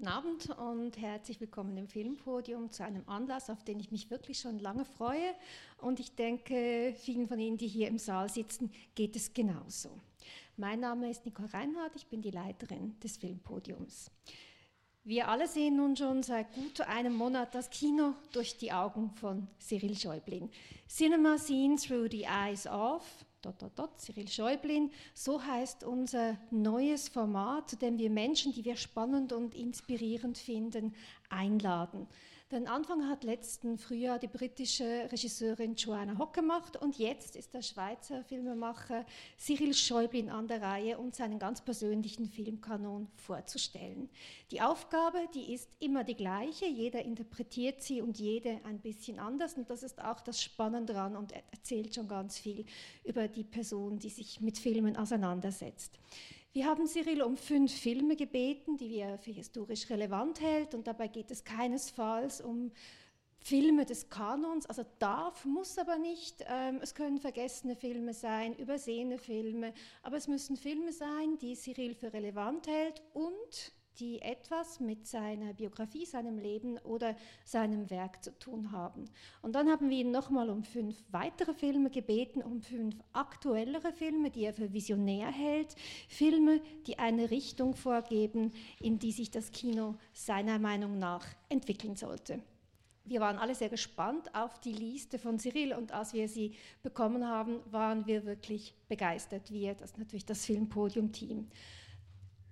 Guten Abend und herzlich willkommen im Filmpodium zu einem Anlass, auf den ich mich wirklich schon lange freue. Und ich denke, vielen von Ihnen, die hier im Saal sitzen, geht es genauso. Mein Name ist Nicole Reinhardt, ich bin die Leiterin des Filmpodiums. Wir alle sehen nun schon seit gut einem Monat das Kino durch die Augen von Cyril Schäublin. Cinema seen through the eyes of dot, dot, dot, Cyril Schäublin. So heißt unser neues Format, zu dem wir Menschen, die wir spannend und inspirierend finden, einladen. Den Anfang hat letzten Frühjahr die britische Regisseurin Joanna Hock gemacht und jetzt ist der Schweizer Filmemacher Cyril Schäublin an der Reihe, uns seinen ganz persönlichen Filmkanon vorzustellen. Die Aufgabe, die ist immer die gleiche, jeder interpretiert sie und jede ein bisschen anders und das ist auch das Spannende daran und erzählt schon ganz viel über die Person, die sich mit Filmen auseinandersetzt. Wir haben Cyril um fünf Filme gebeten, die er für historisch relevant hält. Und dabei geht es keinesfalls um Filme des Kanons, also darf, muss aber nicht. Ähm, es können vergessene Filme sein, übersehene Filme, aber es müssen Filme sein, die Cyril für relevant hält. Und die etwas mit seiner Biografie, seinem Leben oder seinem Werk zu tun haben. Und dann haben wir ihn nochmal um fünf weitere Filme gebeten, um fünf aktuellere Filme, die er für visionär hält, Filme, die eine Richtung vorgeben, in die sich das Kino seiner Meinung nach entwickeln sollte. Wir waren alle sehr gespannt auf die Liste von Cyril und als wir sie bekommen haben, waren wir wirklich begeistert, wir, das natürlich das Filmpodium-Team.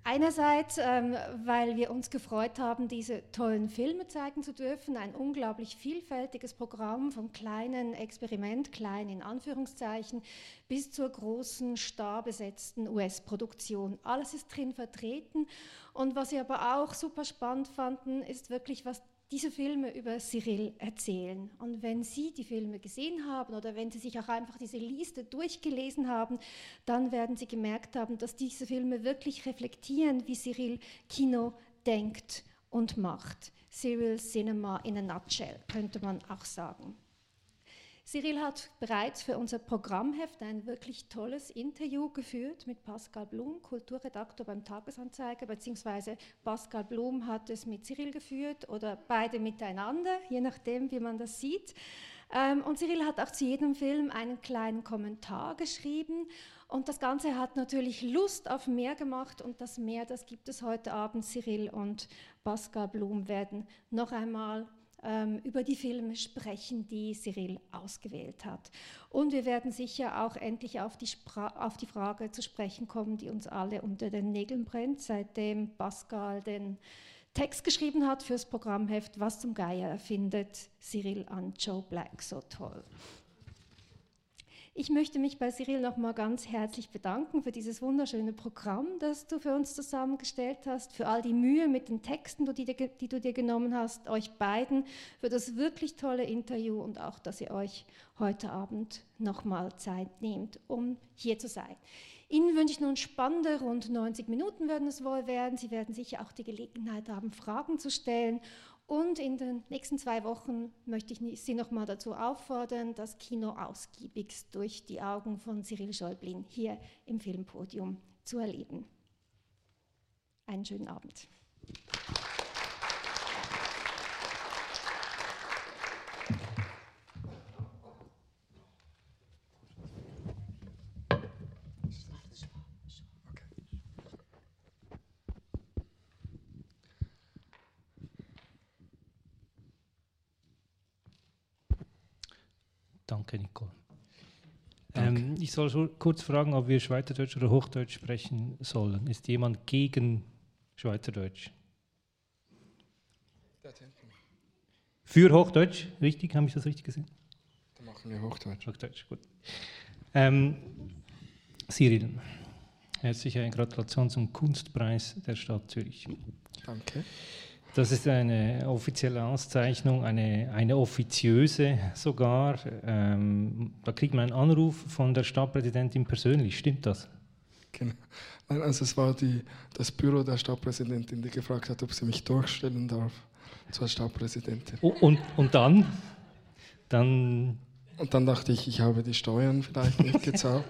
Einerseits, ähm, weil wir uns gefreut haben, diese tollen Filme zeigen zu dürfen, ein unglaublich vielfältiges Programm vom kleinen Experiment, klein in Anführungszeichen, bis zur großen, starbesetzten US-Produktion. Alles ist drin vertreten. Und was wir aber auch super spannend fanden, ist wirklich, was diese Filme über Cyril erzählen. Und wenn Sie die Filme gesehen haben oder wenn Sie sich auch einfach diese Liste durchgelesen haben, dann werden Sie gemerkt haben, dass diese Filme wirklich reflektieren, wie Cyril Kino denkt und macht. Cyril Cinema in a nutshell, könnte man auch sagen. Cyril hat bereits für unser Programmheft ein wirklich tolles Interview geführt mit Pascal Blum, Kulturredaktor beim Tagesanzeiger, beziehungsweise Pascal Blum hat es mit Cyril geführt oder beide miteinander, je nachdem, wie man das sieht. Ähm, und Cyril hat auch zu jedem Film einen kleinen Kommentar geschrieben. Und das Ganze hat natürlich Lust auf mehr gemacht und das mehr, das gibt es heute Abend. Cyril und Pascal Blum werden noch einmal über die Filme sprechen, die Cyril ausgewählt hat. Und wir werden sicher auch endlich auf die, auf die Frage zu sprechen kommen, die uns alle unter den Nägeln brennt, seitdem Pascal den Text geschrieben hat fürs Programmheft Was zum Geier findet Cyril an Joe Black so toll. Ich möchte mich bei Cyril nochmal ganz herzlich bedanken für dieses wunderschöne Programm, das du für uns zusammengestellt hast, für all die Mühe mit den Texten, die, die du dir genommen hast, euch beiden, für das wirklich tolle Interview und auch, dass ihr euch heute Abend nochmal Zeit nehmt, um hier zu sein. Ihnen wünsche ich nun spannende rund 90 Minuten werden es wohl werden. Sie werden sicher auch die Gelegenheit haben, Fragen zu stellen und in den nächsten zwei Wochen möchte ich Sie noch mal dazu auffordern, das Kino ausgiebigst durch die Augen von Cyril Schäublin hier im Filmpodium zu erleben. Einen schönen Abend. Danke, Nicole. Ähm, ich soll schon kurz fragen, ob wir Schweizerdeutsch oder Hochdeutsch sprechen sollen. Ist jemand gegen Schweizerdeutsch? Für Hochdeutsch, richtig? Habe ich das richtig gesehen? Dann machen wir Hochdeutsch. Hochdeutsch, gut. Ähm, Cyril, herzliche Gratulation zum Kunstpreis der Stadt Zürich. Danke. Das ist eine offizielle Auszeichnung, eine, eine offiziöse sogar. Ähm, da kriegt man einen Anruf von der Stadtpräsidentin persönlich, stimmt das? Genau. Nein, also es war die, das Büro der Stadtpräsidentin, die gefragt hat, ob sie mich durchstellen darf zur Stadtpräsidentin. Oh, und, und dann? dann? Und dann dachte ich, ich habe die Steuern vielleicht nicht gezahlt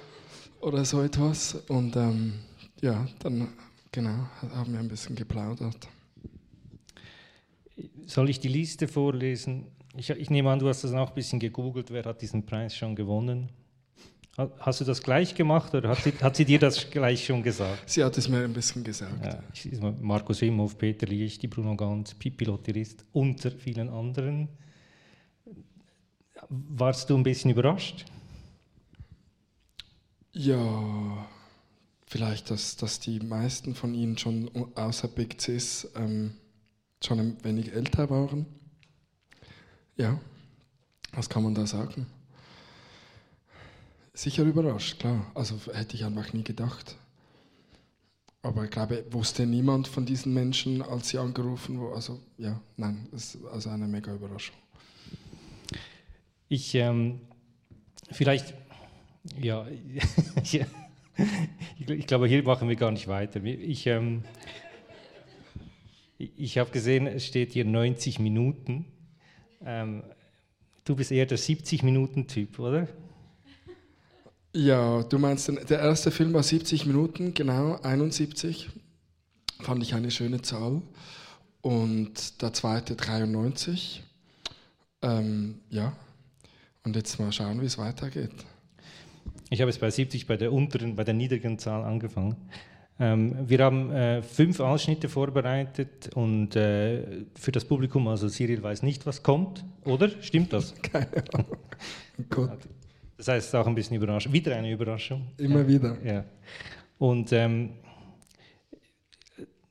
oder so etwas. Und ähm, ja, dann genau, haben wir ein bisschen geplaudert. Soll ich die Liste vorlesen? Ich, ich, nehme an, du hast das auch ein bisschen gegoogelt, wer hat diesen Preis schon gewonnen? Hast du das gleich gemacht oder hat sie, hat sie dir das gleich schon gesagt? Sie hat es mir ein bisschen gesagt. Ja, Markus Wimhoff, Peter Licht, Bruno Ganz, Pippi Lotterist, unter vielen anderen. Warst du ein bisschen überrascht? Ja, vielleicht, dass, dass die meisten von ihnen schon außer Big Cis ähm, schon ein wenig älter waren. Ja, was kann man da sagen? Sicher überrascht, klar. Also hätte ich einfach nie gedacht. Aber ich glaube, wusste niemand von diesen Menschen, als sie angerufen wurden. Also ja, nein, das ist also eine mega Überraschung. Ich, ähm, vielleicht, ja, ich, ich, glaube, hier machen wir gar nicht weiter. Ich, ähm, ich habe gesehen, es steht hier 90 Minuten. Ähm, du bist eher der 70-Minuten-Typ, oder? Ja, du meinst, der erste Film war 70 Minuten, genau, 71. Fand ich eine schöne Zahl. Und der zweite 93. Ähm, ja, und jetzt mal schauen, wie es weitergeht. Ich habe es bei 70 bei der unteren, bei der niedrigen Zahl angefangen. Ähm, wir haben äh, fünf Ausschnitte vorbereitet und äh, für das Publikum, also Cyril weiß nicht, was kommt, oder? Stimmt das? Keine Ahnung. Gut. Das heißt, es ist auch ein bisschen Überraschung. Wieder eine Überraschung. Immer ja. wieder. Ja. Und ähm,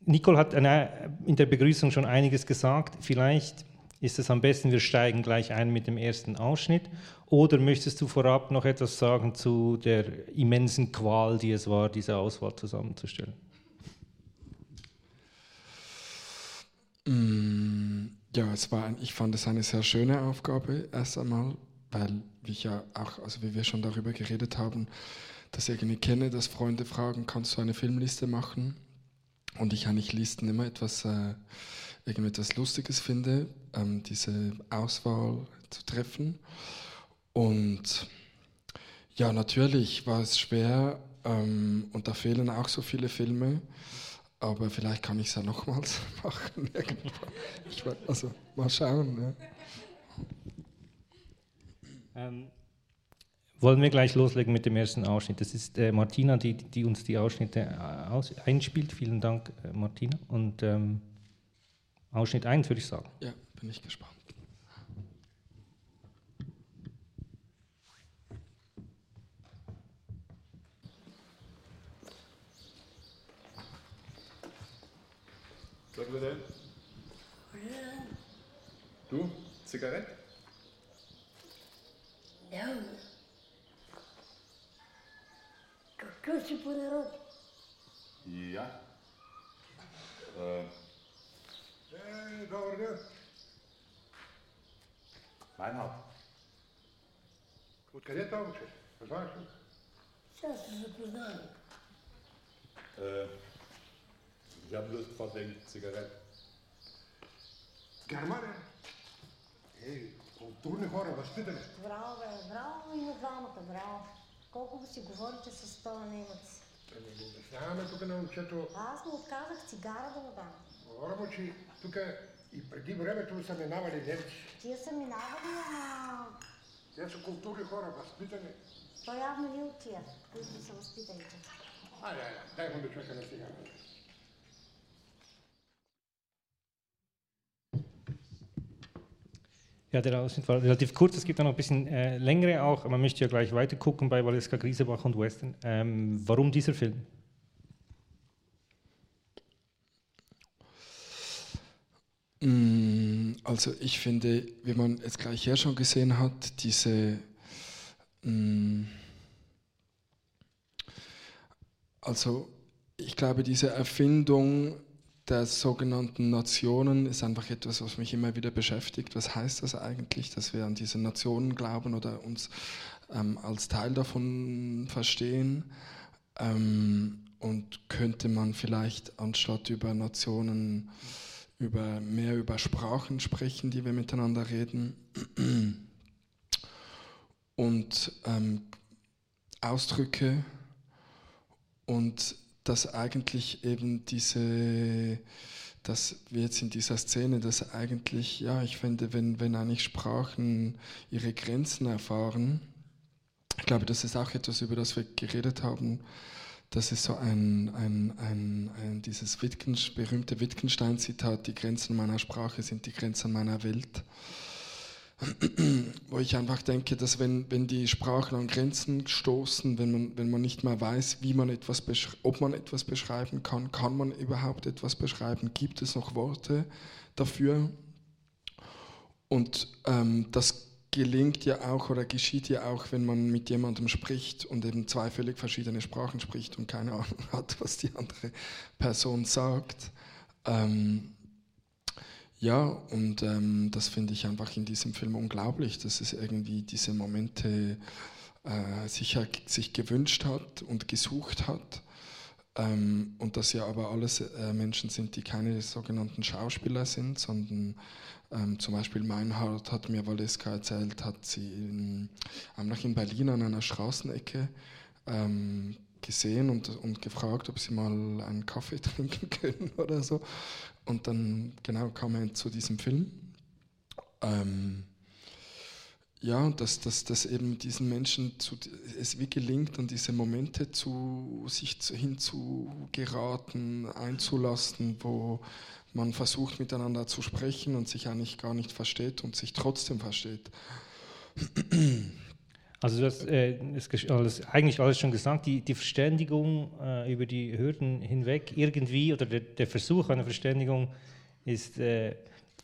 Nicole hat eine, in der Begrüßung schon einiges gesagt. Vielleicht ist es am besten, wir steigen gleich ein mit dem ersten Ausschnitt. Oder möchtest du vorab noch etwas sagen zu der immensen Qual, die es war, diese Auswahl zusammenzustellen? Mm, ja, es war, ich fand es eine sehr schöne Aufgabe erst einmal, weil ich ja auch, also wie wir schon darüber geredet haben, dass ich irgendwie kenne, dass Freunde fragen, kannst du eine Filmliste machen? Und ich eigentlich Listen immer etwas äh, irgendetwas Lustiges finde, ähm, diese Auswahl zu treffen. Und ja, natürlich war es schwer ähm, und da fehlen auch so viele Filme, aber vielleicht kann ich es ja nochmals machen. ich, also mal schauen. Ja. Ähm, wollen wir gleich loslegen mit dem ersten Ausschnitt? Das ist äh, Martina, die, die uns die Ausschnitte äh, aus, einspielt. Vielen Dank, äh, Martina. Und ähm, Ausschnitt 1, würde ich sagen. Ja, bin ich gespannt. Sag mir denn? Du, Zigarette? Ja. Какъв си по народ? Ja. Äh, Hey, Добър ден. Reinhard. Откъде е това момче? Познаваш ли? Сега се запознавам. Äh, ich habe Lust auf eine Zigarette. Германия? Ей, културни хора, възпитани. Браво, бе, браво и на двамата, браво. Колко го си говорите с този немец? Да не го обясняваме тук на момчето. Аз му отказах цигара да му дам. Говоря му, че тук и преди времето са минавали немци. Тия са минавали, ама... Те са културни хора, възпитани. Той явно не от тия, които са възпитаните. Айде, айде, дай го да човека на цигара. Ja, der Ausschnitt war relativ kurz. Es gibt noch ein bisschen äh, längere auch. Man möchte ja gleich weiter gucken bei Valeska Griesebach und Western. Ähm, warum dieser Film? Also ich finde, wie man jetzt gleich hier schon gesehen hat, diese mm, also ich glaube, diese Erfindung der sogenannten Nationen ist einfach etwas, was mich immer wieder beschäftigt. Was heißt das eigentlich, dass wir an diese Nationen glauben oder uns ähm, als Teil davon verstehen? Ähm, und könnte man vielleicht anstatt über Nationen über, mehr über Sprachen sprechen, die wir miteinander reden. Und ähm, Ausdrücke und dass eigentlich eben diese, dass wir jetzt in dieser Szene, dass eigentlich, ja, ich finde, wenn, wenn eigentlich Sprachen ihre Grenzen erfahren, ich glaube, das ist auch etwas, über das wir geredet haben, das ist so ein, ein, ein, ein dieses Wittgen, berühmte Wittgenstein-Zitat, die Grenzen meiner Sprache sind die Grenzen meiner Welt wo ich einfach denke, dass wenn, wenn die Sprachen an Grenzen stoßen, wenn man, wenn man nicht mehr weiß, wie man etwas ob man etwas beschreiben kann, kann man überhaupt etwas beschreiben, gibt es noch Worte dafür? Und ähm, das gelingt ja auch oder geschieht ja auch, wenn man mit jemandem spricht und eben zwei völlig verschiedene Sprachen spricht und keine Ahnung hat, was die andere Person sagt. Ähm, ja, und ähm, das finde ich einfach in diesem Film unglaublich, dass es irgendwie diese Momente äh, sicher sich gewünscht hat und gesucht hat. Ähm, und dass ja aber alles äh, Menschen sind, die keine sogenannten Schauspieler sind, sondern ähm, zum Beispiel Meinhardt hat mir Valeska erzählt, hat sie in, noch in Berlin an einer Straßenecke ähm, gesehen und, und gefragt, ob sie mal einen Kaffee trinken können oder so. Und dann genau kam er zu diesem Film. Ähm, ja, dass, dass, dass eben diesen Menschen zu, es wie gelingt, an diese Momente zu sich zu, hinzugeraten, einzulassen, wo man versucht miteinander zu sprechen und sich eigentlich gar nicht versteht und sich trotzdem versteht. Also du hast äh, alles, eigentlich alles schon gesagt, die, die Verständigung äh, über die Hürden hinweg irgendwie oder der, der Versuch einer Verständigung ist äh,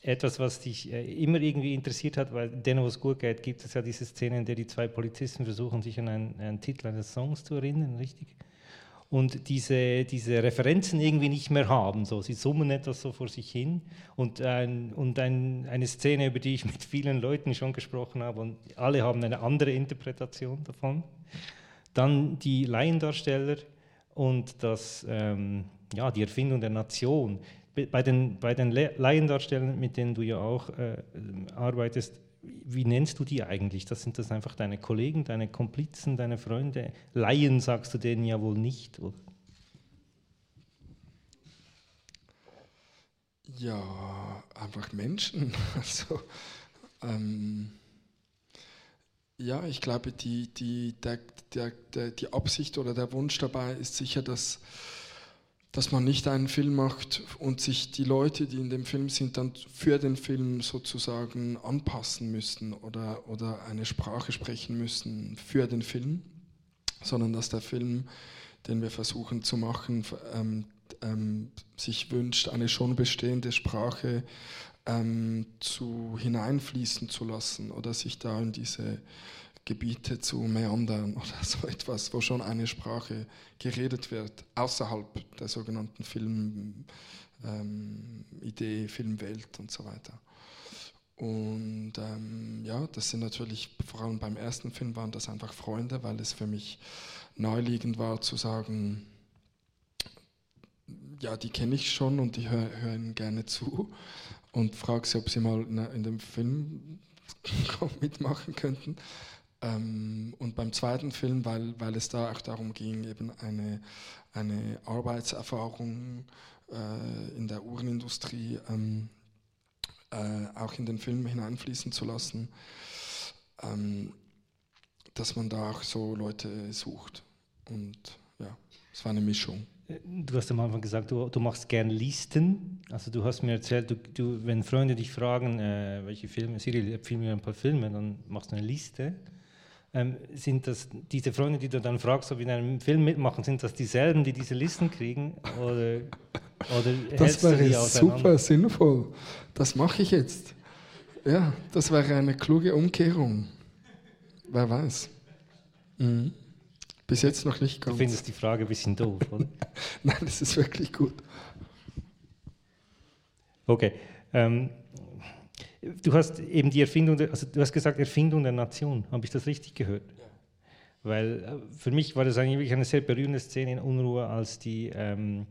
etwas, was dich äh, immer irgendwie interessiert hat, weil denen, wo es gut geht, gibt es ja diese Szene, in der die zwei Polizisten versuchen, sich an einen, einen Titel eines Songs zu erinnern, richtig? und diese, diese Referenzen irgendwie nicht mehr haben. So, sie summen etwas so vor sich hin und, ein, und ein, eine Szene, über die ich mit vielen Leuten schon gesprochen habe und alle haben eine andere Interpretation davon. Dann die Laiendarsteller und das, ähm, ja, die Erfindung der Nation. Bei den, bei den Laiendarstellern, mit denen du ja auch äh, arbeitest, wie nennst du die eigentlich? Das sind das einfach deine Kollegen, deine Komplizen, deine Freunde? Laien sagst du denen ja wohl nicht, oder? Ja, einfach Menschen. Also, ähm, ja, ich glaube, die, die, der, der, der, die Absicht oder der Wunsch dabei ist sicher, dass dass man nicht einen Film macht und sich die Leute, die in dem Film sind, dann für den Film sozusagen anpassen müssen oder, oder eine Sprache sprechen müssen für den Film, sondern dass der Film, den wir versuchen zu machen, ähm, ähm, sich wünscht, eine schon bestehende Sprache ähm, zu hineinfließen zu lassen oder sich da in diese Gebiete zu meandern oder so etwas, wo schon eine Sprache geredet wird, außerhalb der sogenannten Filmidee, ähm, Filmwelt und so weiter. Und ähm, ja, das sind natürlich, vor allem beim ersten Film waren das einfach Freunde, weil es für mich naheliegend war zu sagen, ja, die kenne ich schon und die hören hör gerne zu und frage sie, ob sie mal in dem Film mitmachen könnten. Ähm, und beim zweiten Film, weil, weil es da auch darum ging, eben eine, eine Arbeitserfahrung äh, in der Uhrenindustrie ähm, äh, auch in den Film hineinfließen zu lassen, ähm, dass man da auch so Leute sucht. Und ja, es war eine Mischung. Du hast am Anfang gesagt, du, du machst gern Listen. Also du hast mir erzählt, du, du wenn Freunde dich fragen, äh, welche Filme, Cyril, empfehle mir ein paar Filme, dann machst du eine Liste. Ähm, sind das diese Freunde, die du dann fragst, ob in einem Film mitmachen, sind das dieselben, die diese Listen kriegen? Oder, oder das wäre super sinnvoll. Das mache ich jetzt. Ja, das wäre eine kluge Umkehrung. Wer weiß. Mhm. Bis jetzt noch nicht ganz. Du findest die Frage ein bisschen doof, oder? Nein, das ist wirklich gut. Okay. Ähm, Du hast eben die Erfindung, der, also du hast gesagt Erfindung der Nation, habe ich das richtig gehört? Ja. Weil äh, für mich war das eigentlich wirklich eine sehr berührende Szene in Unruhe, als die, ähm,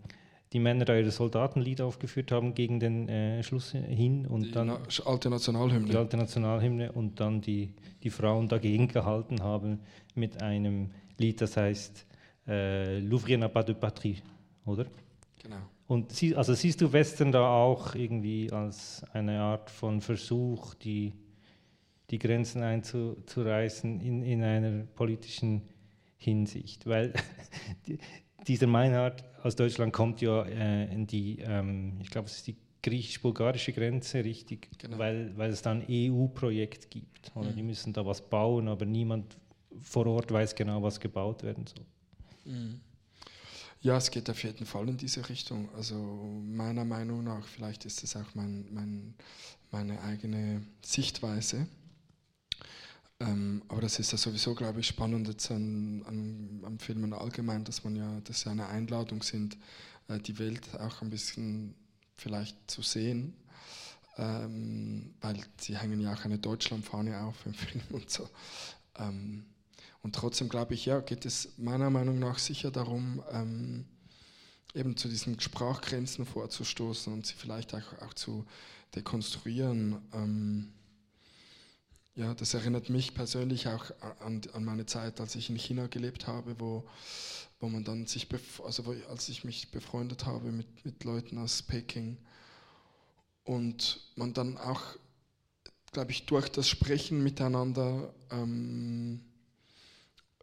die Männer da ihre Soldatenlied aufgeführt haben gegen den äh, Schluss hin und die dann Na alte Nationalhymne. Die alte Nationalhymne und dann die, die Frauen dagegen gehalten haben mit einem Lied, das heißt äh, L'ouvrier n'a pas de patrie, oder? Genau. Und sie, also siehst du Western da auch irgendwie als eine Art von Versuch, die, die Grenzen einzureißen in, in einer politischen Hinsicht? Weil die, dieser Meinhard aus Deutschland kommt ja äh, in die, ähm, ich glaube, es ist die griechisch-bulgarische Grenze, richtig, genau. weil, weil es da ein EU-Projekt gibt. Oder? Mhm. Die müssen da was bauen, aber niemand vor Ort weiß genau, was gebaut werden soll. Mhm. Ja, es geht auf jeden Fall in diese Richtung. Also meiner Meinung nach, vielleicht ist es auch mein, mein, meine eigene Sichtweise. Ähm, aber das ist ja sowieso, glaube ich, spannend jetzt an, an, am Filmen allgemein, dass man ja, dass ja eine Einladung sind, äh, die Welt auch ein bisschen vielleicht zu sehen. Ähm, weil sie hängen ja auch eine Deutschlandfahne auf im Film und so. Ähm, und trotzdem glaube ich, ja, geht es meiner Meinung nach sicher darum, ähm, eben zu diesen Sprachgrenzen vorzustoßen und sie vielleicht auch, auch zu dekonstruieren. Ähm, ja, das erinnert mich persönlich auch an, an, meine Zeit, als ich in China gelebt habe, wo, wo man dann sich, also wo, als ich mich befreundet habe mit, mit Leuten aus Peking und man dann auch, glaube ich, durch das Sprechen miteinander ähm,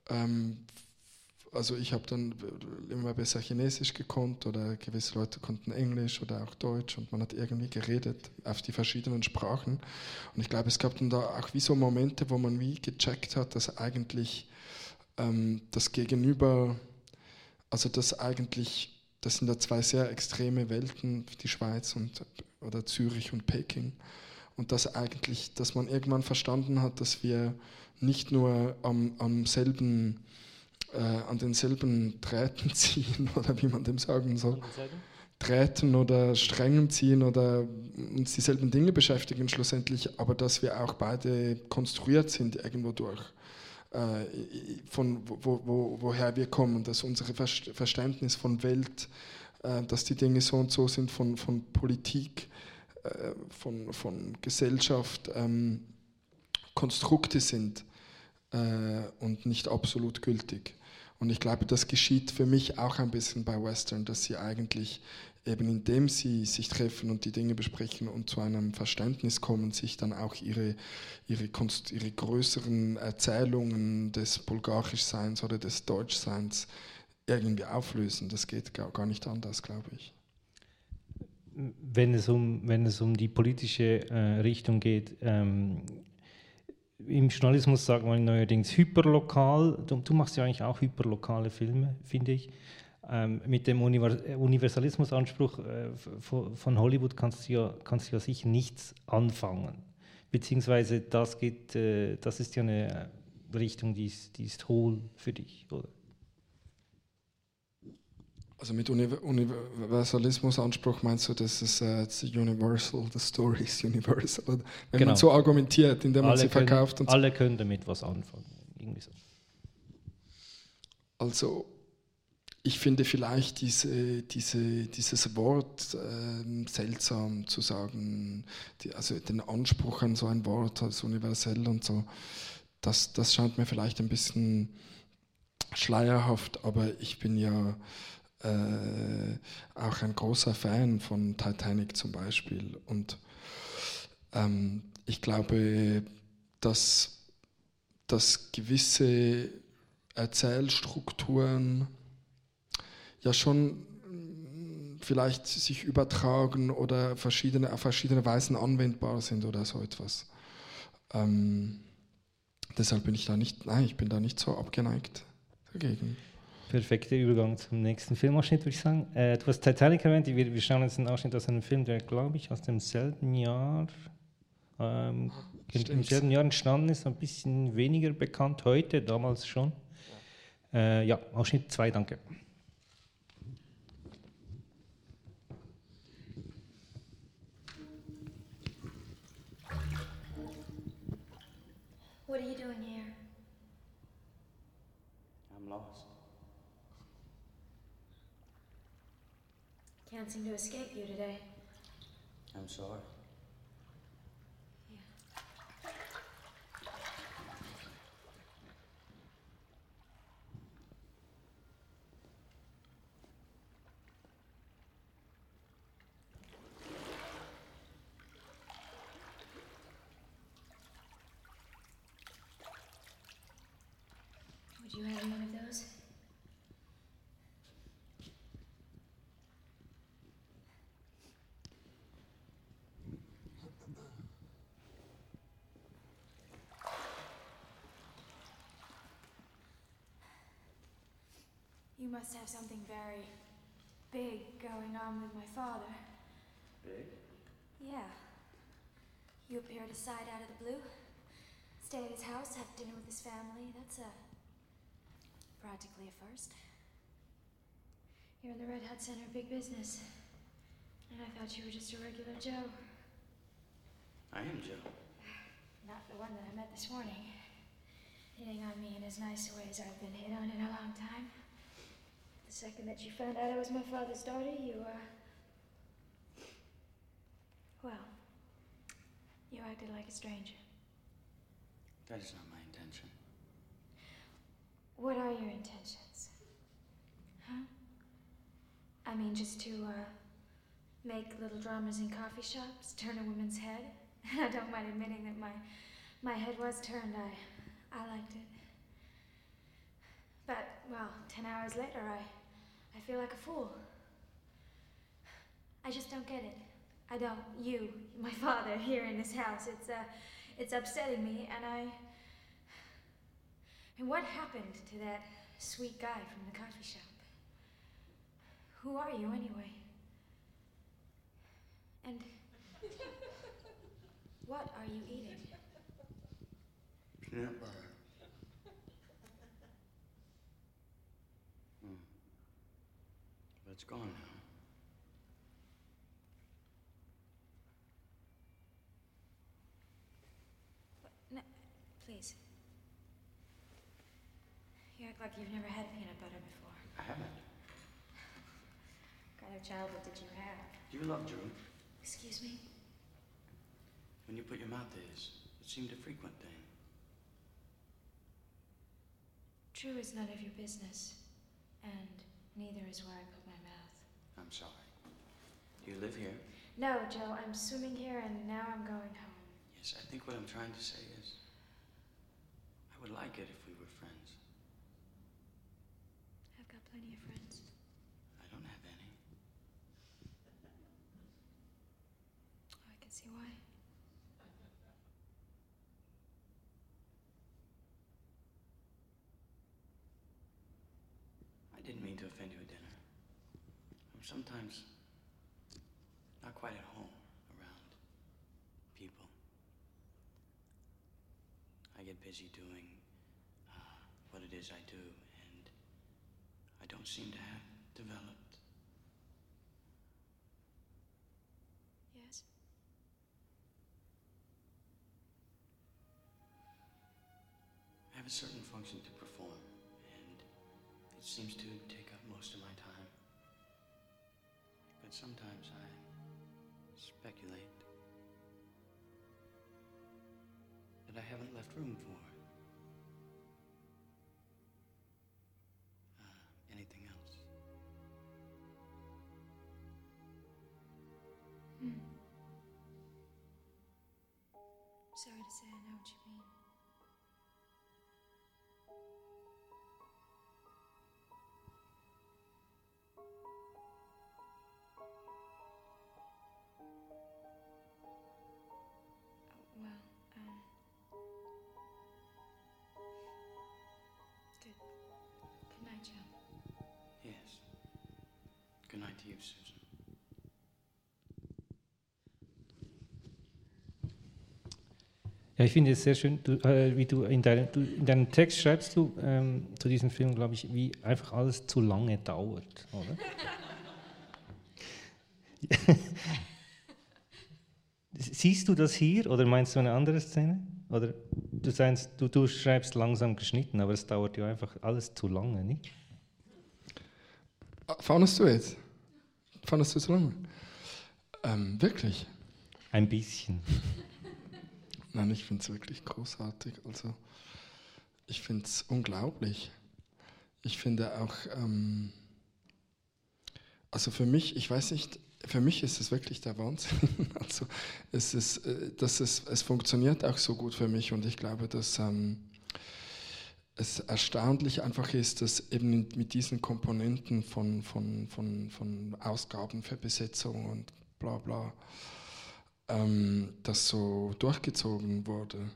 ähm, also ich habe dann immer besser Chinesisch gekonnt oder gewisse Leute konnten Englisch oder auch Deutsch und man hat irgendwie geredet auf die verschiedenen Sprachen. Und ich glaube, es gab dann da auch wie so Momente, wo man wie gecheckt hat, dass eigentlich ähm, das Gegenüber, also dass eigentlich, das sind da zwei sehr extreme Welten, die Schweiz und oder Zürich und Peking. Und dass eigentlich, dass man irgendwann verstanden hat, dass wir nicht nur am, am selben äh, an denselben Drähten ziehen oder wie man dem sagen soll. Drähten oder Strängen ziehen oder uns dieselben Dinge beschäftigen schlussendlich, aber dass wir auch beide konstruiert sind irgendwo durch, äh, von wo, wo, woher wir kommen, dass unser Verständnis von Welt, äh, dass die Dinge so und so sind, von, von Politik, von, von Gesellschaft, ähm, Konstrukte sind äh, und nicht absolut gültig. Und ich glaube, das geschieht für mich auch ein bisschen bei Western, dass sie eigentlich eben indem sie sich treffen und die Dinge besprechen und zu einem Verständnis kommen, sich dann auch ihre, ihre, Konst, ihre größeren Erzählungen des Bulgarischseins oder des Deutschseins irgendwie auflösen. Das geht gar nicht anders, glaube ich. Wenn es um, wenn es um die politische äh, Richtung geht, ähm, im Journalismus sagt man neuerdings hyperlokal. Du, du, machst ja eigentlich auch hyperlokale Filme, finde ich. Ähm, mit dem Universalismusanspruch äh, von Hollywood kannst du, ja, kannst du ja sicher nichts anfangen. Beziehungsweise das, geht, äh, das ist ja eine Richtung, die ist, die ist hohl für dich, oder? Also mit Universalismusanspruch meinst du, dass es uh, universal, the story is universal. Wenn genau. man so argumentiert, indem man alle sie verkauft. Können, alle können damit was anfangen. Irgendwie so. Also ich finde vielleicht diese, diese, dieses Wort äh, seltsam zu sagen, die, also den Anspruch an so ein Wort als universell und so, das, das scheint mir vielleicht ein bisschen schleierhaft, aber ich bin ja äh, auch ein großer Fan von Titanic zum Beispiel. Und ähm, ich glaube, dass, dass gewisse Erzählstrukturen ja schon vielleicht sich übertragen oder verschiedene, auf verschiedene Weisen anwendbar sind oder so etwas. Ähm, deshalb bin ich da nicht, nein, ich bin da nicht so abgeneigt dagegen perfekter Übergang zum nächsten Filmausschnitt, würde ich sagen. Äh, du hast Titanic erwähnt, wir, wir schauen jetzt einen Ausschnitt aus einem Film, der, glaube ich, aus demselben Jahr, ähm, im selben Jahr entstanden ist, ein bisschen weniger bekannt heute, damals schon. Äh, ja, Ausschnitt 2, danke. What are you doing here? I'm lost. Can't seem to escape you today. I'm sorry. Would you have one of You must have something very big going on with my father. Big? Yeah. You appear to side out of the blue. Stay at his house, have dinner with his family. That's a. practically a first. You're in the Red Hat Center, big business. And I thought you were just a regular Joe. I am Joe. Not the one that I met this morning. Hitting on me in as nice a way as I've been hit on in a long time. The second that you found out I was my father's daughter, you, uh. Well, you acted like a stranger. That is not my intention. What are your intentions? Huh? I mean, just to, uh, make little dramas in coffee shops, turn a woman's head? I don't mind admitting that my, my head was turned. I, I liked it. But, well, ten hours later, I, I feel like a fool. I just don't get it. I don't. You, my father, here in this house. It's, uh, it's upsetting me, and I. And what happened to that sweet guy from the coffee shop? Who are you, anyway? And. What are you eating? Peanut butter. Hmm. But it's gone now. No, please. You act like you've never had peanut butter before. I haven't. What kind of childhood did you have? Do you love Drew? Excuse me? When you put your mouth to his, it seemed a frequent thing. True is none of your business, and neither is where I put my mouth. I'm sorry. Do you live here? No, Joe, I'm swimming here and now I'm going home. Yes, I think what I'm trying to say is I would like it if we were friends. I've got plenty of friends. I don't have any. Oh, I can see why. I didn't mean to offend you at dinner. I'm sometimes not quite at home around people. I get busy doing uh, what it is I do, and I don't seem to have developed. Yes? I have a certain function to perform, and it seems to take up most of my time. Sometimes I speculate that I haven't left room for uh, anything else. Hmm. Sorry to say I know what you mean. You, Susan. Ja, ich finde es sehr schön, du, äh, wie du in, deinem, du in deinem Text schreibst du ähm, zu diesem Film, glaube ich, wie einfach alles zu lange dauert, oder? Siehst du das hier oder meinst du eine andere Szene? Oder du, seinst, du, du schreibst langsam geschnitten, aber es dauert ja einfach alles zu lange, nicht? Fandest du jetzt? Fandest du so lange? Ähm, wirklich? Ein bisschen. Nein, ich finde es wirklich großartig. Also, ich finde es unglaublich. Ich finde auch, ähm, also für mich, ich weiß nicht, für mich ist es wirklich der Wahnsinn. Also, es ist, äh, das ist, es funktioniert auch so gut für mich und ich glaube, dass, ähm, es erstaunlich einfach ist, dass eben mit diesen Komponenten von, von, von, von Ausgaben für Besetzung und bla bla, ähm, das so durchgezogen wurde.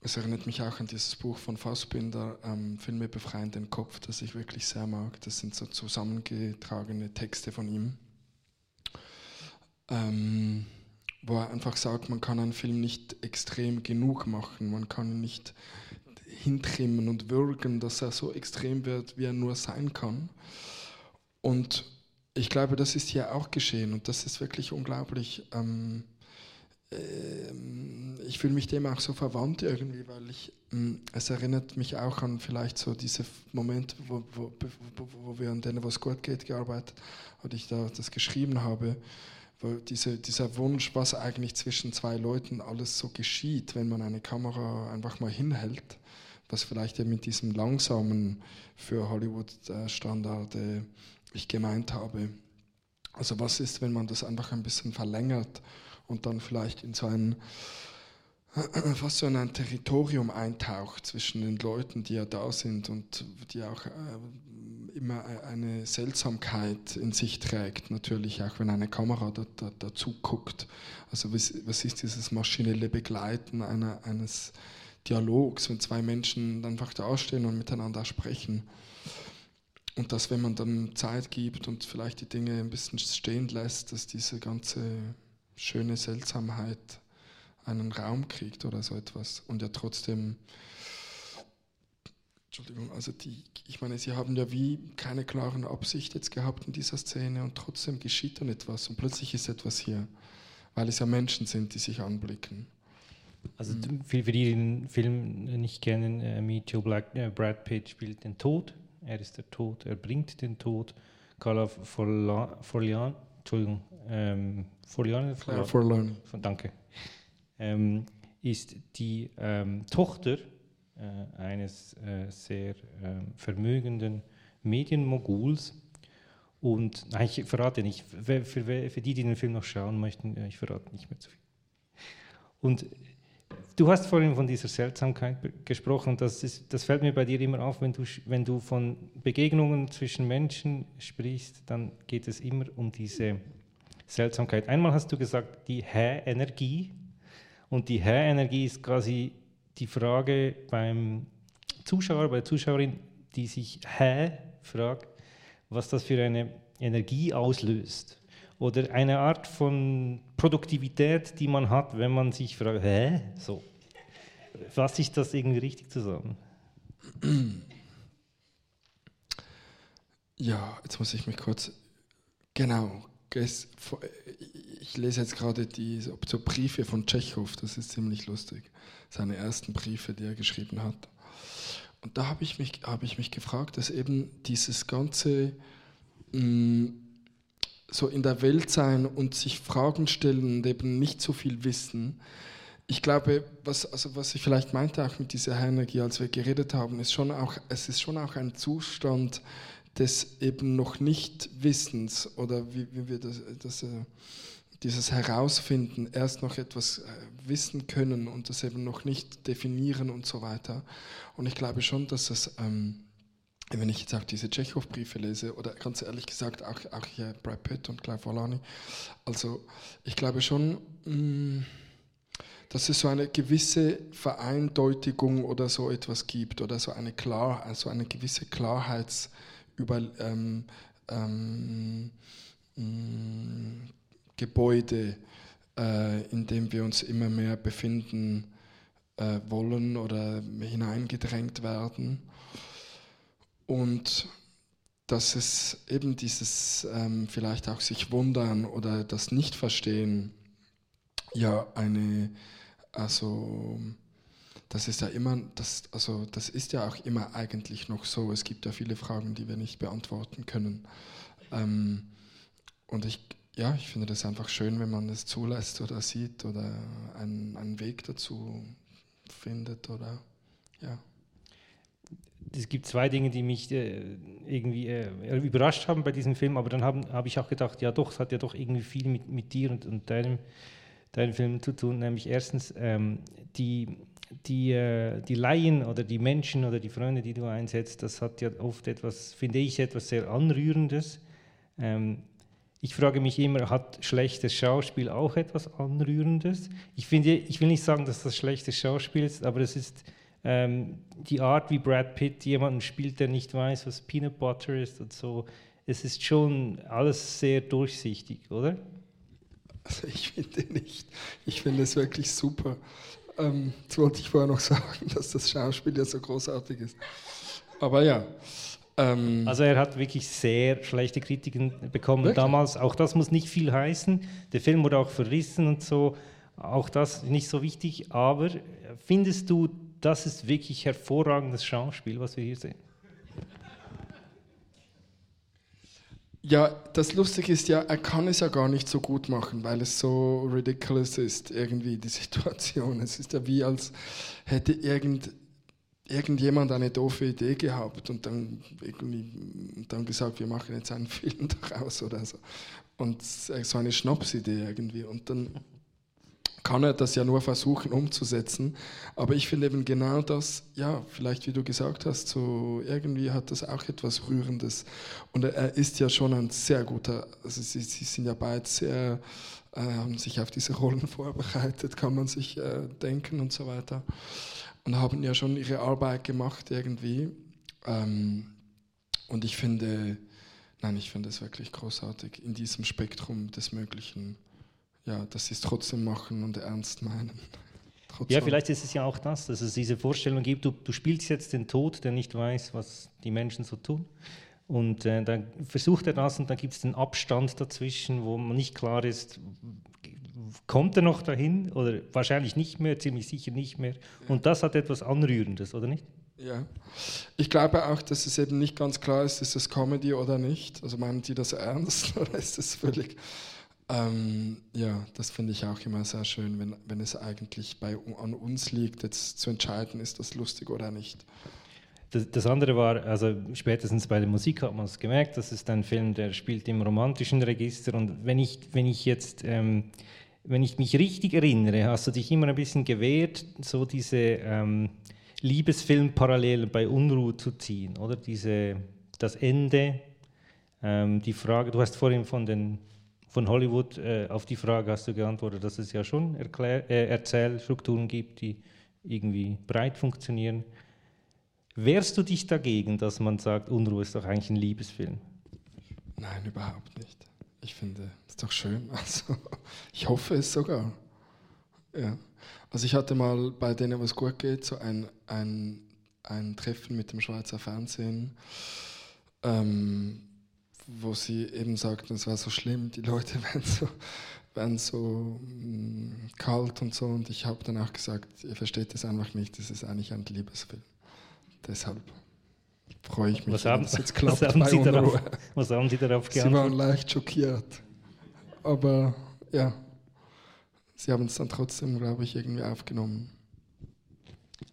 Es erinnert mich auch an dieses Buch von Fassbinder, ähm, Filme befreien den Kopf, das ich wirklich sehr mag. Das sind so zusammengetragene Texte von ihm, ähm, wo er einfach sagt, man kann einen Film nicht extrem genug machen, man kann ihn nicht hintrimmen und würgen, dass er so extrem wird, wie er nur sein kann. Und ich glaube, das ist hier auch geschehen und das ist wirklich unglaublich. Ähm, äh, ich fühle mich dem auch so verwandt irgendwie, weil ich, äh, es erinnert mich auch an vielleicht so diese Momente, wo, wo, wo, wo wir an denen, wo es gut geht, gearbeitet und ich da das geschrieben habe, wo diese, dieser Wunsch, was eigentlich zwischen zwei Leuten alles so geschieht, wenn man eine Kamera einfach mal hinhält was vielleicht mit diesem langsamen für Hollywood-Standarde ich gemeint habe. Also was ist, wenn man das einfach ein bisschen verlängert und dann vielleicht in so ein fast so in ein Territorium eintaucht zwischen den Leuten, die ja da sind und die auch äh, immer eine Seltsamkeit in sich trägt, natürlich auch wenn eine Kamera da, da, dazu guckt. Also was, was ist dieses maschinelle Begleiten einer, eines Dialogs, wenn zwei Menschen einfach da stehen und miteinander sprechen. Und dass, wenn man dann Zeit gibt und vielleicht die Dinge ein bisschen stehen lässt, dass diese ganze schöne Seltsamkeit einen Raum kriegt oder so etwas. Und ja trotzdem, Entschuldigung, also die, ich meine, sie haben ja wie keine klaren Absicht jetzt gehabt in dieser Szene und trotzdem geschieht dann etwas und plötzlich ist etwas hier, weil es ja Menschen sind, die sich anblicken. Also mhm. für, für die, die den Film nicht kennen, äh, Meet Joe Black, äh, Brad Pitt spielt den Tod. Er ist der Tod, er bringt den Tod. Carla Forlian, Entschuldigung, ähm, Forlian, Forlian, Forlian. danke, ähm, ist die ähm, Tochter äh, eines äh, sehr ähm, vermögenden Medienmoguls. Und nein, ich verrate nicht, für, für, für die, die den Film noch schauen möchten, äh, ich verrate nicht mehr zu viel. Und Du hast vorhin von dieser Seltsamkeit gesprochen. Das, ist, das fällt mir bei dir immer auf, wenn du, wenn du von Begegnungen zwischen Menschen sprichst, dann geht es immer um diese Seltsamkeit. Einmal hast du gesagt, die Hä-Energie. Und die Hä-Energie ist quasi die Frage beim Zuschauer, bei der Zuschauerin, die sich Hä fragt, was das für eine Energie auslöst oder eine Art von Produktivität, die man hat, wenn man sich fragt, hä? So. Fasse ich das irgendwie richtig zusammen? Ja, jetzt muss ich mich kurz. Genau. Ich lese jetzt gerade die so Briefe von Tschechow, das ist ziemlich lustig. Seine ersten Briefe, die er geschrieben hat. Und da habe ich, mich, hab ich mich gefragt, dass eben dieses ganze mh, mm, so in der Welt sein und sich Fragen stellen und eben nicht so viel wissen. Ich glaube, was, also was ich vielleicht meinte auch mit dieser Energie, als wir geredet haben, ist schon auch, es ist schon auch ein Zustand des eben noch nicht Wissens oder wie, wie wir das, das, äh, dieses Herausfinden, erst noch etwas äh, wissen können und das eben noch nicht definieren und so weiter. Und ich glaube schon, dass es ähm, wenn ich jetzt auch diese Tschechow-Briefe lese, oder ganz ehrlich gesagt auch, auch hier Brad Pitt und Clive Volani, also ich glaube schon, mm, dass es so eine gewisse Vereindeutigung oder so etwas gibt, oder so eine, Klar, also eine gewisse Klarheits über ähm, ähm, mm, Gebäude, äh, in dem wir uns immer mehr befinden äh, wollen oder hineingedrängt werden. Und dass es eben dieses ähm, vielleicht auch sich wundern oder das Nicht-Verstehen ja eine, also das ist ja immer, das, also das ist ja auch immer eigentlich noch so. Es gibt ja viele Fragen, die wir nicht beantworten können. Ähm, und ich, ja, ich finde das einfach schön, wenn man es zulässt oder sieht oder einen, einen Weg dazu findet oder ja es gibt zwei Dinge, die mich äh, irgendwie äh, überrascht haben bei diesem Film, aber dann habe hab ich auch gedacht, ja doch, es hat ja doch irgendwie viel mit, mit dir und, und deinem, deinem Film zu tun. Nämlich erstens, ähm, die, die, äh, die Laien oder die Menschen oder die Freunde, die du einsetzt, das hat ja oft etwas, finde ich, etwas sehr Anrührendes. Ähm, ich frage mich immer, hat schlechtes Schauspiel auch etwas Anrührendes? Ich, finde, ich will nicht sagen, dass das schlechtes Schauspiel ist, aber es ist ähm, die Art, wie Brad Pitt jemanden spielt, der nicht weiß, was Peanut Butter ist und so. Es ist schon alles sehr durchsichtig, oder? Also ich finde nicht. Ich finde es wirklich super. Ähm, jetzt wollte ich vorher noch sagen, dass das Schauspiel ja so großartig ist. Aber ja. Ähm, also er hat wirklich sehr schlechte Kritiken bekommen wirklich? damals. Auch das muss nicht viel heißen. Der Film wurde auch verrissen und so. Auch das nicht so wichtig. Aber findest du, das ist wirklich hervorragendes Schauspiel, was wir hier sehen? Ja, das Lustige ist ja, er kann es ja gar nicht so gut machen, weil es so ridiculous ist, irgendwie die Situation. Es ist ja wie, als hätte irgend, irgendjemand eine doofe Idee gehabt und dann, irgendwie, dann gesagt, wir machen jetzt einen Film daraus oder so. Und so eine Schnapsidee irgendwie. Und dann kann er das ja nur versuchen umzusetzen. Aber ich finde eben genau das, ja, vielleicht wie du gesagt hast, so irgendwie hat das auch etwas Rührendes. Und er ist ja schon ein sehr guter, also sie, sie sind ja beide sehr, äh, haben sich auf diese Rollen vorbereitet, kann man sich äh, denken und so weiter. Und haben ja schon ihre Arbeit gemacht irgendwie. Ähm, und ich finde, nein, ich finde es wirklich großartig in diesem Spektrum des Möglichen ja, dass sie es trotzdem machen und ernst meinen. Trotzdem. Ja, vielleicht ist es ja auch das, dass es diese Vorstellung gibt, du, du spielst jetzt den Tod, der nicht weiß, was die Menschen so tun. Und äh, dann versucht er das und dann gibt es den Abstand dazwischen, wo man nicht klar ist, kommt er noch dahin oder wahrscheinlich nicht mehr, ziemlich sicher nicht mehr. Und das hat etwas Anrührendes, oder nicht? Ja, ich glaube auch, dass es eben nicht ganz klar ist, ist es Comedy oder nicht. Also meinen die das ernst oder ist es völlig ähm, ja, das finde ich auch immer sehr schön, wenn, wenn es eigentlich bei, an uns liegt, jetzt zu entscheiden, ist das lustig oder nicht. Das, das andere war, also spätestens bei der Musik hat man es gemerkt, das ist ein Film, der spielt im romantischen Register und wenn ich, wenn ich jetzt, ähm, wenn ich mich richtig erinnere, hast du dich immer ein bisschen gewehrt, so diese ähm, Liebesfilmparallelen bei Unruhe zu ziehen, oder? Diese, das Ende, ähm, die Frage, du hast vorhin von den von Hollywood äh, auf die Frage hast du geantwortet, dass es ja schon Erklär äh, Erzählstrukturen gibt, die irgendwie breit funktionieren. Wehrst du dich dagegen, dass man sagt, Unruhe ist doch eigentlich ein Liebesfilm? Nein, überhaupt nicht. Ich finde, es ist doch schön. Also, ich hoffe es sogar. Ja. Also ich hatte mal bei denen, was gut geht, so ein, ein, ein Treffen mit dem Schweizer Fernsehen. Ähm, wo sie eben sagten, es war so schlimm, die Leute werden so, werden so mh, mm, kalt und so. Und ich habe dann auch gesagt, ihr versteht das einfach nicht, das ist eigentlich ein Liebesfilm. Deshalb freue ich mich, was haben, jetzt klappt was haben, Sie darauf, was haben Sie darauf geantwortet? Sie waren leicht schockiert. Aber ja, sie haben es dann trotzdem, glaube ich, irgendwie aufgenommen.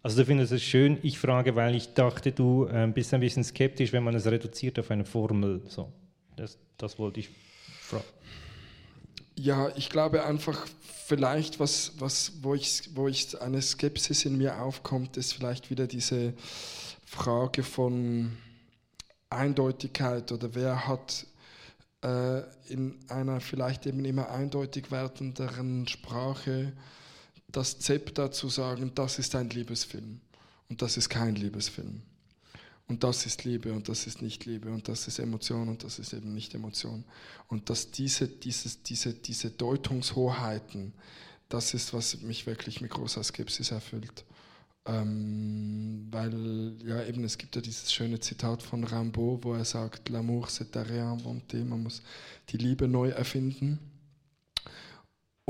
Also du findest es schön, ich frage, weil ich dachte, du äh, bist ein bisschen skeptisch, wenn man es reduziert auf eine Formel. So. Das, das wollte ich fragen. Ja, ich glaube einfach, vielleicht, was, was, wo, ich, wo ich eine Skepsis in mir aufkommt, ist vielleicht wieder diese Frage von Eindeutigkeit oder wer hat äh, in einer vielleicht eben immer eindeutig werdenderen Sprache das Zepter zu sagen, das ist ein Liebesfilm und das ist kein Liebesfilm. Und das ist Liebe und das ist nicht Liebe und das ist Emotion und das ist eben nicht Emotion. Und dass diese, dieses, diese, diese Deutungshoheiten, das ist, was mich wirklich mit großer Skepsis erfüllt. Ähm, weil, ja, eben, es gibt ja dieses schöne Zitat von Rimbaud, wo er sagt, L'amour c'est à réinventer, man muss die Liebe neu erfinden.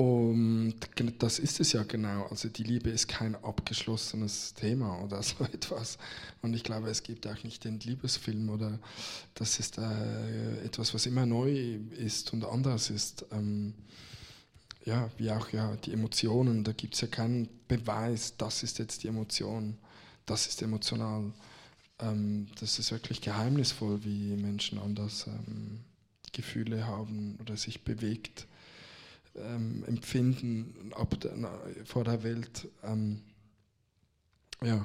Und das ist es ja genau. Also die Liebe ist kein abgeschlossenes Thema oder so etwas. Und ich glaube, es gibt auch nicht den Liebesfilm oder das ist äh, etwas, was immer neu ist und anders ist. Ähm, ja, wie auch ja die Emotionen. Da gibt es ja keinen Beweis, das ist jetzt die Emotion, das ist emotional. Ähm, das ist wirklich geheimnisvoll, wie Menschen anders ähm, Gefühle haben oder sich bewegt ähm, empfinden ab der, vor der Welt. Ähm, Ja.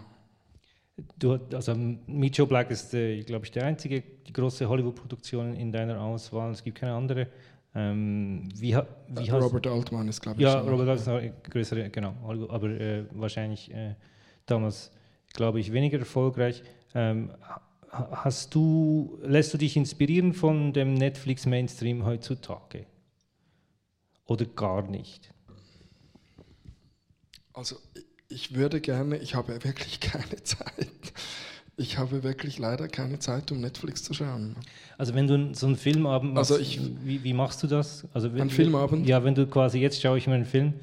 Du, also Meet Joe Black ist, äh, glaube ich, der einzige die große Hollywood-Produktion in deiner Auswahl. Es gibt keine andere. Ähm, wie, wie Äh, Robert Altman ist, glaube ich, Ja, Robert Altman ist größere, genau, aber äh, wahrscheinlich äh, damals, glaube ich, weniger erfolgreich. Ähm, ha- hast du, lässt du dich inspirieren von dem Netflix-Mainstream heutzutage? Oder gar nicht? Also ich- würde gerne, ich habe wirklich keine Zeit. Ich habe wirklich leider keine Zeit, um Netflix zu schauen. Also wenn du so einen Filmabend machst, Also ich- wie, wie machst du das? Also wenn, Ein Filmabend? Ja, wenn du quasi jetzt schaue ich mir einen Film,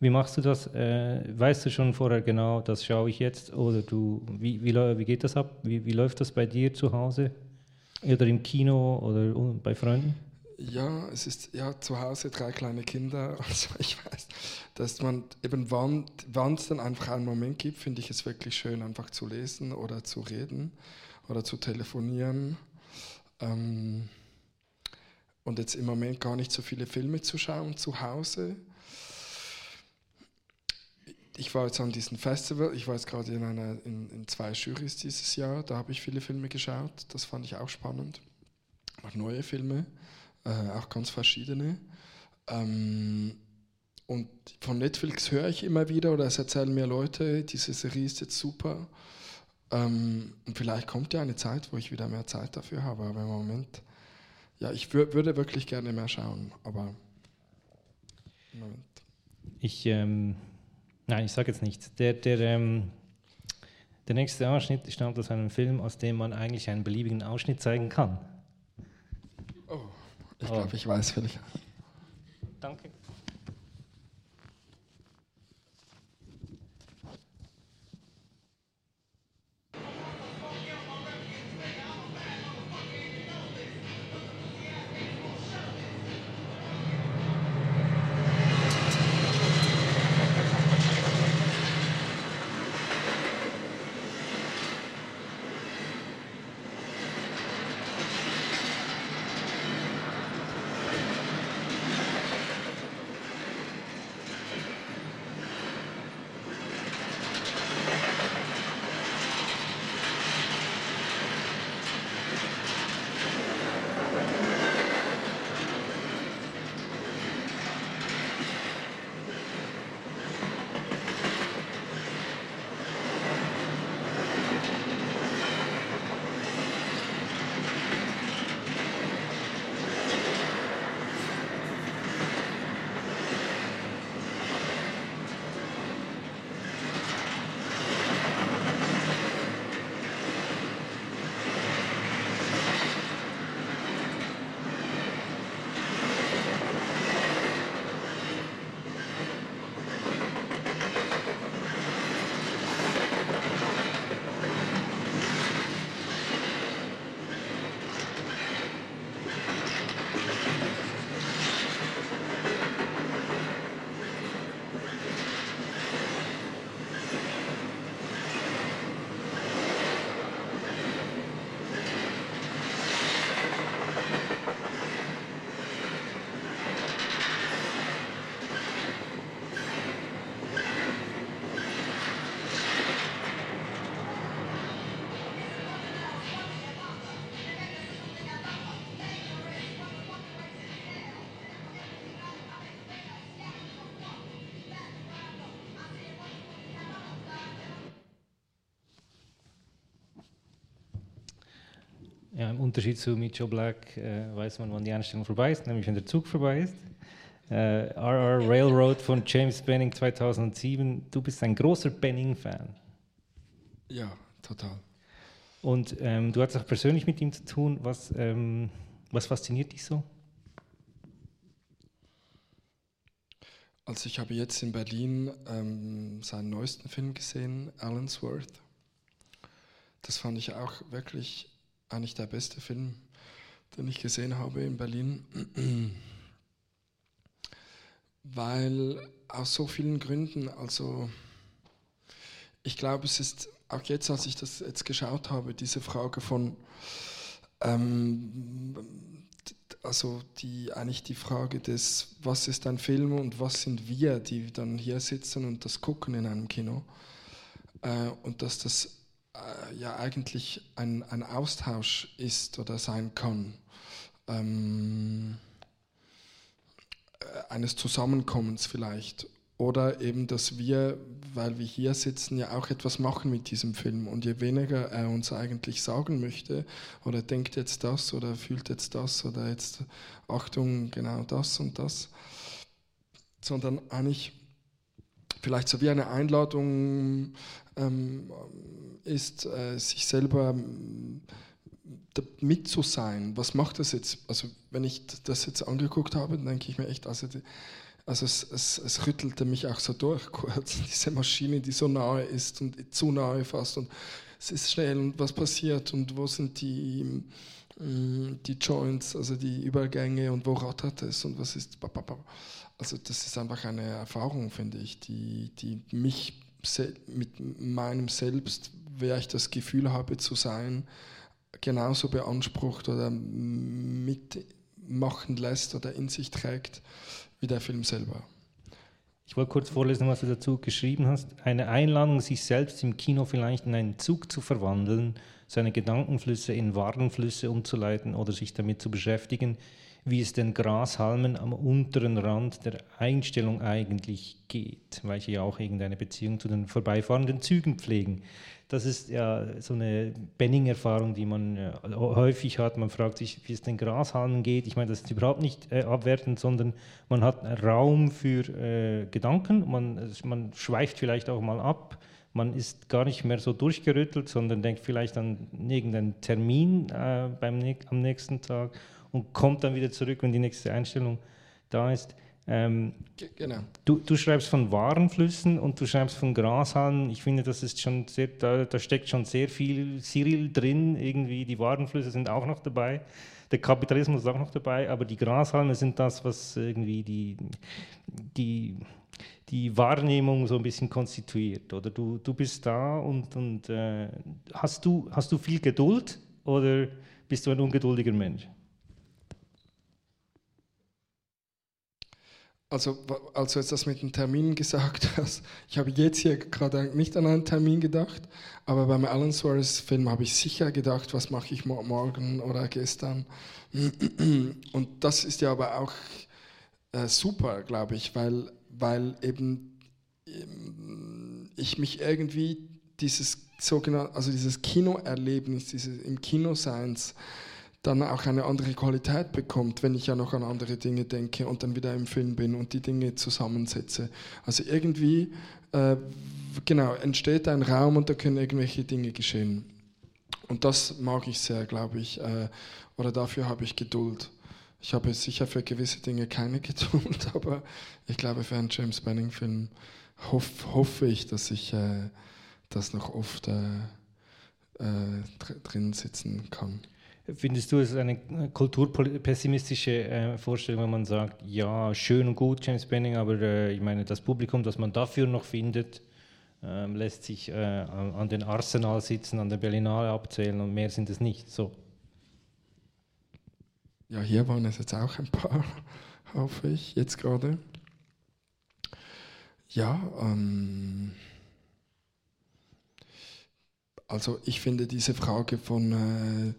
wie machst du das? Äh, weißt du schon vorher genau, das schaue ich jetzt? Oder du, wie, wie, wie geht das ab? Wie, wie läuft das bei dir zu Hause? Oder im Kino oder bei Freunden? Ja, es ist ja zu Hause drei kleine Kinder. Also ich weiß, dass man eben wann es dann einfach einen Moment gibt, finde ich es wirklich schön, einfach zu lesen oder zu reden oder zu telefonieren. Ähm, und jetzt im Moment gar nicht so viele Filme zu schauen zu Hause. Ich war jetzt an diesem Festival, ich war jetzt gerade in, einer, in, in zwei Jurys dieses Jahr, da habe ich viele Filme geschaut, das fand ich auch spannend. Auch neue Filme äh, auch ganz verschiedene. Ähm, und von Netflix höre ich immer wieder oder es erzählen mir Leute, diese Serie ist jetzt super. Ähm, und vielleicht kommt ja eine Zeit, wo ich wieder mehr Zeit dafür habe, aber im Moment, ja, ich wür würde wirklich gerne mehr schauen, aber im Moment. Ich, ähm, nein, ich sage jetzt nichts. Der, der, ähm, der nächste Ausschnitt stammt aus einem Film, aus dem man eigentlich einen beliebigen Ausschnitt zeigen kann. Ich glaube, ich weiß vielleicht. Danke. Ja, Im Unterschied zu Joe Black äh, weiß man, wann die Einstellung vorbei ist, nämlich wenn der Zug vorbei ist. Äh, RR Railroad von James Benning 2007. Du bist ein großer Benning-Fan. Ja, total. Und ähm, du hast auch persönlich mit ihm zu tun. Was, ähm, was fasziniert dich so? Also ich habe jetzt in Berlin ähm, seinen neuesten Film gesehen, Allensworth. Das fand ich auch wirklich eigentlich der beste Film, den ich gesehen habe in Berlin. Weil aus so vielen Gründen, also ich glaube, es ist auch jetzt, als ich das jetzt geschaut habe, diese Frage von, ähm, also die eigentlich die Frage des, was ist ein Film und was sind wir, die dann hier sitzen und das gucken in einem Kino. äh, und dass das äh, ja eigentlich ein, ein Austausch ist oder sein kann. Ähm, äh, eines Zusammenkommens vielleicht. Oder eben, dass wir, weil wir hier sitzen, ja auch etwas machen mit diesem Film. Und je weniger er uns eigentlich sagen möchte, oder denkt jetzt das, oder fühlt jetzt das, oder jetzt, Achtung, genau das und das, sondern eigentlich vielleicht so wie eine Einladung ähm, ist, äh, sich selber ähm, mit zu sein. Was macht das jetzt? Also wenn ich das jetzt angeguckt habe, denke ich mir echt, also, die, also es, es, es, rüttelte mich auch so durch kurz, diese Maschine, die so nahe ist und zu nahe fast und es ist schnell und was passiert und wo sind die, mm, die Joints, also die Übergänge und wo rattert es und was ist... Also das ist einfach eine Erfahrung, finde ich, die, die mich mit meinem Selbst, wer ich das Gefühl habe zu sein, genauso beansprucht oder mitmachen lässt oder in sich trägt wie der Film selber. Ich wollte kurz vorlesen, was du dazu geschrieben hast. Eine Einladung, sich selbst im Kino vielleicht in einen Zug zu verwandeln, seine Gedankenflüsse in Warenflüsse umzuleiten oder sich damit zu beschäftigen, wie es den Grashalmen am unteren Rand der Einstellung eigentlich geht, weil sie ja auch irgendeine Beziehung zu den vorbeifahrenden Zügen pflegen. Das ist ja so eine Benning-Erfahrung, die man äh, häufig hat. Man fragt sich, wie es den Grashalmen geht. Ich meine, das ist überhaupt nicht äh, abwertend, sondern man hat Raum für äh, Gedanken. Man, man schweift vielleicht auch mal ab. Man ist gar nicht mehr so durchgerüttelt, sondern denkt vielleicht an irgendeinen Termin äh, beim, am nächsten Tag und kommt dann wieder zurück, wenn die nächste Einstellung da ist. Ähm, genau. Du, du, schreibst von Warenflüssen und du schreibst von Grashalmen. Ich finde, das ist schon sehr, da, da, steckt schon sehr viel Cyril drin. Irgendwie die Warenflüsse sind auch noch dabei. Der Kapitalismus ist auch noch dabei, aber die Grashalme sind das, was irgendwie die, die, die Wahrnehmung so ein bisschen konstituiert. Oder du, du bist da und, und äh, hast, du, hast du viel Geduld oder bist du ein ungeduldiger Mensch? Also, als du jetzt das mit den Terminen gesagt hast, ich habe jetzt hier gerade nicht an einen Termin gedacht, aber beim Alan Suarez Film habe ich sicher gedacht, was mache ich morgen oder gestern. Und das ist ja aber auch äh, super, glaube ich, weil, weil eben ähm, ich mich irgendwie dieses sogenannte, also dieses Kinoerlebnis, dieses im Kinoseins, dann auch eine andere Qualität bekommt, wenn ich ja noch an andere Dinge denke und dann wieder im Film bin und die Dinge zusammensetze. Also irgendwie, äh, genau, entsteht ein Raum und da können irgendwelche Dinge geschehen. Und das mag ich sehr, glaube ich, äh, oder dafür habe ich Geduld. Ich habe sicher für gewisse Dinge keine Geduld, aber ich glaube, für einen James Banning-Film hoff, hoffe ich, dass ich äh, das noch oft äh, äh, drin sitzen kann. Findest du es eine kulturpessimistische äh, Vorstellung, wenn man sagt, ja, schön und gut, James Benning, aber äh, ich meine, das Publikum, das man dafür noch findet, äh, lässt sich äh, an, an, den Arsenal sitzen, an der Berlinale abzählen und mehr sind es nicht. So. Ja, hier waren es jetzt auch ein paar, hoffe ich, jetzt gerade. Ja, ähm, also ich finde diese Frage von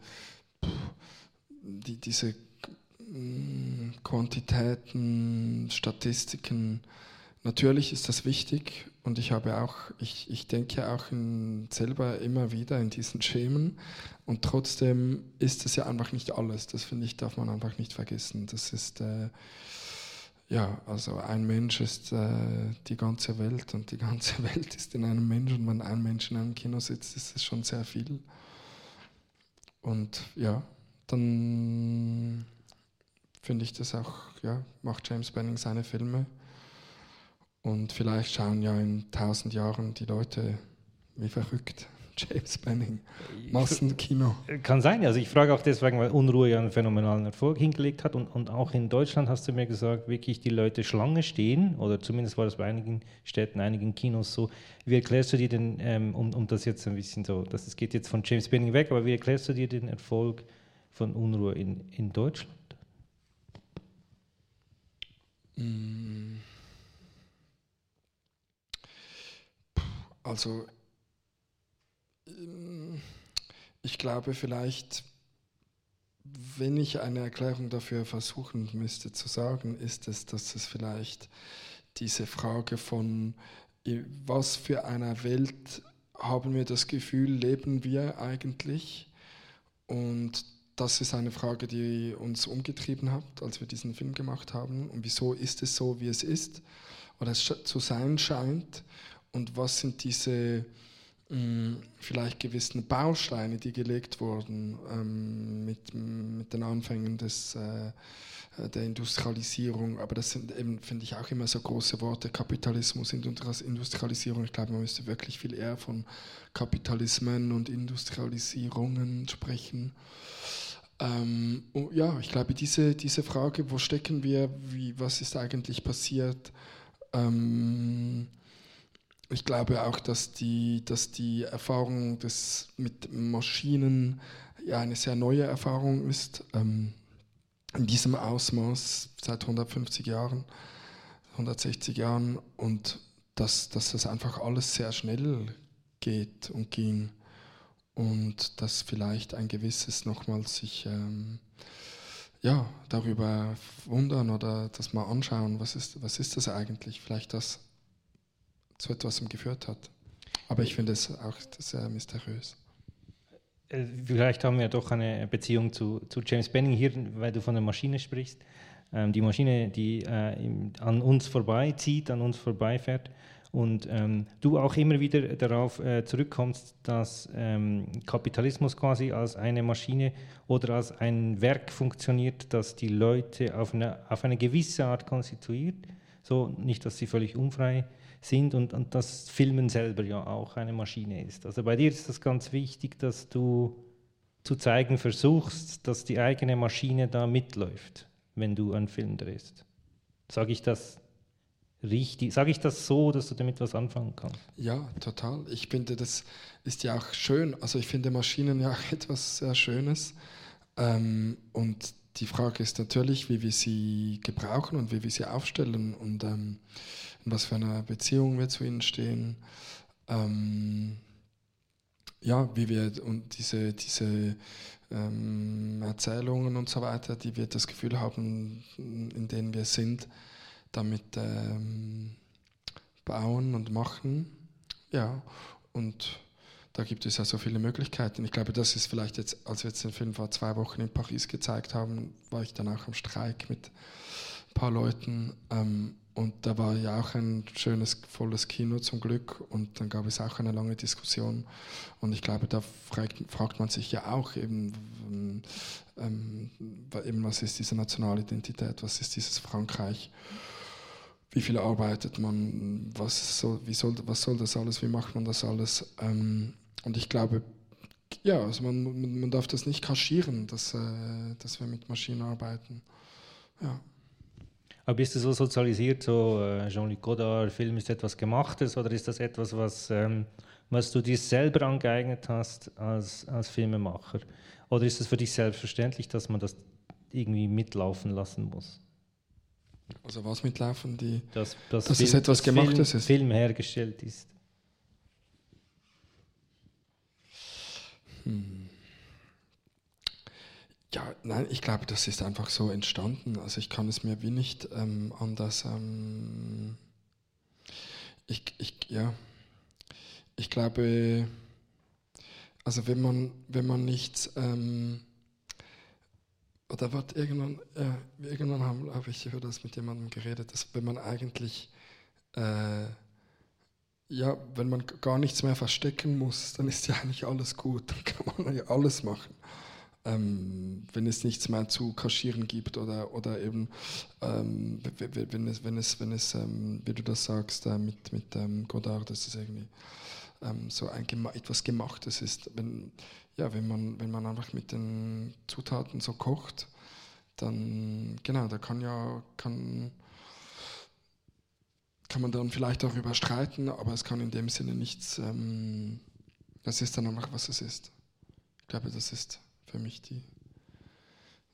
äh, die, diese mm, Quantitäten, Statistiken, natürlich ist das wichtig und ich habe auch, ich, ich denke auch in, selber immer wieder in diesen Schemen und trotzdem ist das ja einfach nicht alles. Das finde ich, darf man einfach nicht vergessen. Das ist, äh, ja, also ein Mensch ist äh, die ganze Welt und die ganze Welt ist in einem Mensch und wenn ein Mensch in einem Kino sitzt, ist es schon sehr viel. Und ja, dann finde ich das auch, ja, macht James Benning seine Filme. Und vielleicht schauen ja in tausend Jahren die Leute wie verrückt. James Benning, Massenkino. Kann sein, also ich frage auch deswegen, weil Unruhe ja einen phänomenalen Erfolg hingelegt hat und, und auch in Deutschland hast du mir gesagt, wirklich die Leute Schlange stehen, oder zumindest war das bei einigen Städten, einigen Kinos so. Wie erklärst du dir denn, ähm, um, um das jetzt ein bisschen so, das, das geht jetzt von James Benning weg, aber wie erklärst du dir den Erfolg von Unruhe in, in Deutschland? Also Ähm, ich glaube vielleicht, wenn ich eine Erklärung dafür versuchen müsste zu sagen, ist es, dass es vielleicht diese Frage von, was für einer Welt haben wir das Gefühl, leben wir eigentlich? Und das ist eine Frage, die uns umgetrieben hat, als wir diesen Film gemacht haben. Und wieso ist es so, wie es ist oder es zu sein scheint? Und was sind diese mh, vielleicht gewissen Bausteine, die gelegt wurden ähm, mit, mit den Anfängen des äh, der Industrialisierung, aber das sind eben, finde ich, auch immer so große Worte, Kapitalismus, Industrialisierung. Ich glaube, man müsste wirklich viel eher von Kapitalismen und Industrialisierungen sprechen. Ähm, ja, ich glaube, diese, diese Frage, wo stecken wir, wie, was ist eigentlich passiert, ähm, ich glaube auch, dass die, dass die Erfahrung des, mit Maschinen ja eine sehr neue Erfahrung ist. Ähm, in diesem Ausmaß seit 150 Jahren, 160 Jahren und dass, dass das einfach alles sehr schnell geht und ging und dass vielleicht ein gewisses nochmals sich ähm, ja, darüber wundern oder das mal anschauen, was ist, was ist das eigentlich, vielleicht das zu etwas geführt hat. Aber ich finde es auch sehr mysteriös. Äh, vielleicht haben wir doch eine Beziehung zu, zu James Benning hier, weil du von der Maschine sprichst. Ähm, die Maschine, die äh, an uns vorbeizieht, an uns vorbeifährt. Und ähm, du auch immer wieder darauf äh, zurückkommst, dass ähm, Kapitalismus quasi als eine Maschine oder als ein Werk funktioniert, das die Leute auf eine, auf eine gewisse Art konstituiert. So nicht, dass sie völlig unfrei sind und, und das Filmen selber ja auch eine Maschine ist. Also bei dir ist das ganz wichtig, dass du zu zeigen versuchst, dass die eigene Maschine da mitläuft, wenn du einen Film drehst. Sage ich das richtig? Sage ich das so, dass du damit was anfangen kannst? Ja, total. Ich finde, das ist ja auch schön. Also ich finde Maschinen ja auch etwas sehr Schönes. Ähm, und die Frage ist natürlich, wie wir sie gebrauchen und wie wir sie aufstellen. Und ähm, in was für einer Beziehung wir zu ihnen stehen. Ähm, ja, wie wir und diese, diese ähm, Erzählungen und so weiter, die wir das Gefühl haben, in denen wir sind, damit ähm, bauen und machen. Ja, und da gibt es ja so viele Möglichkeiten. Ich glaube, das ist vielleicht jetzt, als wir jetzt den Film vor zwei Wochen in Paris gezeigt haben, war ich dann auch am Streik mit ein paar Leuten. Ähm, und da war ja auch ein schönes, volles Kino zum Glück und dann gab es auch eine lange Diskussion. Und ich glaube, da fragt, fragt man sich ja auch eben, ähm, eben, was ist diese nationale Identität, was ist dieses Frankreich, wie viel arbeitet man, was soll, wie soll, was soll das alles, wie macht man das alles. Ähm, und ich glaube, ja, also man, man darf das nicht kaschieren, dass, äh, dass wir mit Maschinen arbeiten. Ja. Aber bist du so sozialisiert, so äh, Jean-Luc Godard, Film ist etwas Gemachtes oder ist das etwas, was, ähm, was du dir selber angeeignet hast als, als Filmemacher? Oder ist es für dich selbstverständlich, dass man das irgendwie mitlaufen lassen muss? Also was mitlaufen? Die, dass, dass, dass Film, es etwas Gemachtes Film, ist? Film hergestellt ist. Hm. Ja, nein, ich glaube, das ist einfach so entstanden. Also ich kann es mir wie nicht ähm, anders. Ähm, ich, ich, ja, ich glaube, also wenn man, wenn man nichts, ähm, oder wird irgendwann, ja, irgendwann habe hab ich über das mit jemandem geredet, dass wenn man eigentlich, äh, ja, wenn man gar nichts mehr verstecken muss, dann ist ja eigentlich alles gut, dann kann man ja alles machen ähm, wenn es nichts mehr zu kaschieren gibt oder, oder eben, ähm, wenn es, wenn es, wenn es ähm, wie du das sagst, äh, mit, mit ähm, Godard, dass es irgendwie ähm, so ein, etwas Gemachtes ist. Wenn, ja, wenn man, wenn man einfach mit den Zutaten so kocht, dann, genau, da kann ja, kann, kann man dann vielleicht darüber streiten, aber es kann in dem Sinne nichts, ähm, das ist dann einfach, was es ist. Ich glaube, das ist für mich die,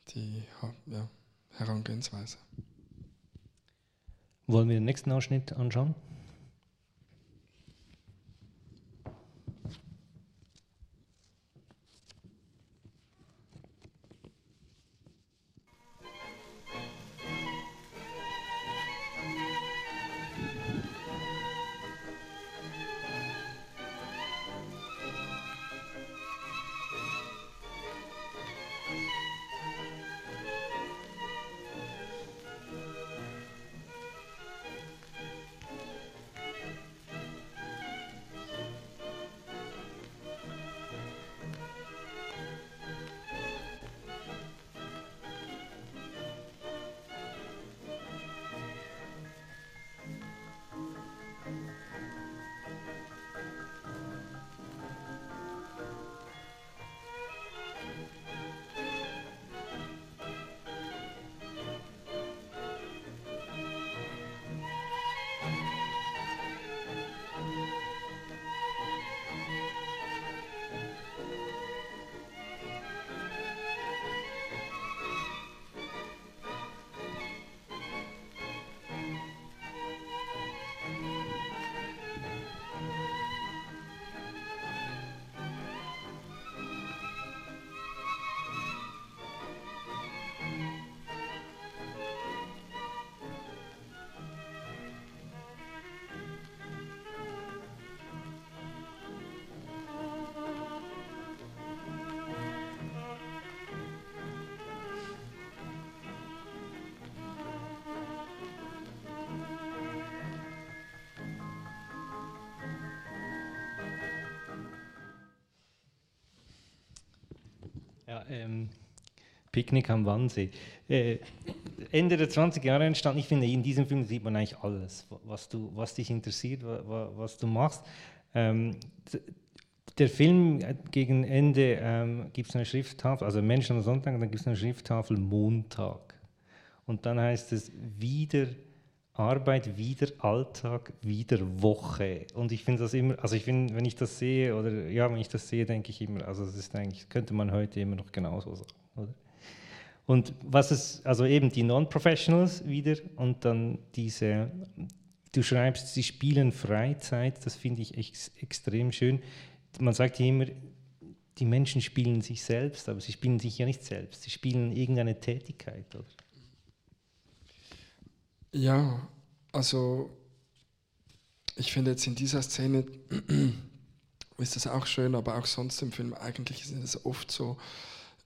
die ja, Herangehensweise. Wollen wir den nächsten Ausschnitt anschauen? Ähm, Picknick am Wannsee. Äh, Ende der 20er Jahre entstanden. Ich finde, in diesem Film sieht man eigentlich alles, was, du, was dich interessiert, was, was du machst. Ähm, der Film äh, gegen Ende ähm, gibt es eine Schrifttafel, also Menschen am Sonntag, dann gibt es eine Schrifttafel Montag. Und dann heißt es wieder Arbeit, wieder Alltag, wieder Woche. Und ich finde das immer, also ich finde, wenn ich das sehe, oder ja, wenn ich das sehe, denke ich immer, also das ist eigentlich, könnte man heute immer noch genauso sagen, oder? Und was es, also eben die Non-Professionals wieder und dann diese, du schreibst, sie spielen Freizeit, das finde ich ex extrem schön. Man sagt ja immer, die Menschen spielen sich selbst, aber sie spielen sich ja nicht selbst, sie spielen irgendeine Tätigkeit, oder? Ja, also ich finde jetzt in dieser Szene ist das auch schön, aber auch sonst im Film eigentlich ist es oft so,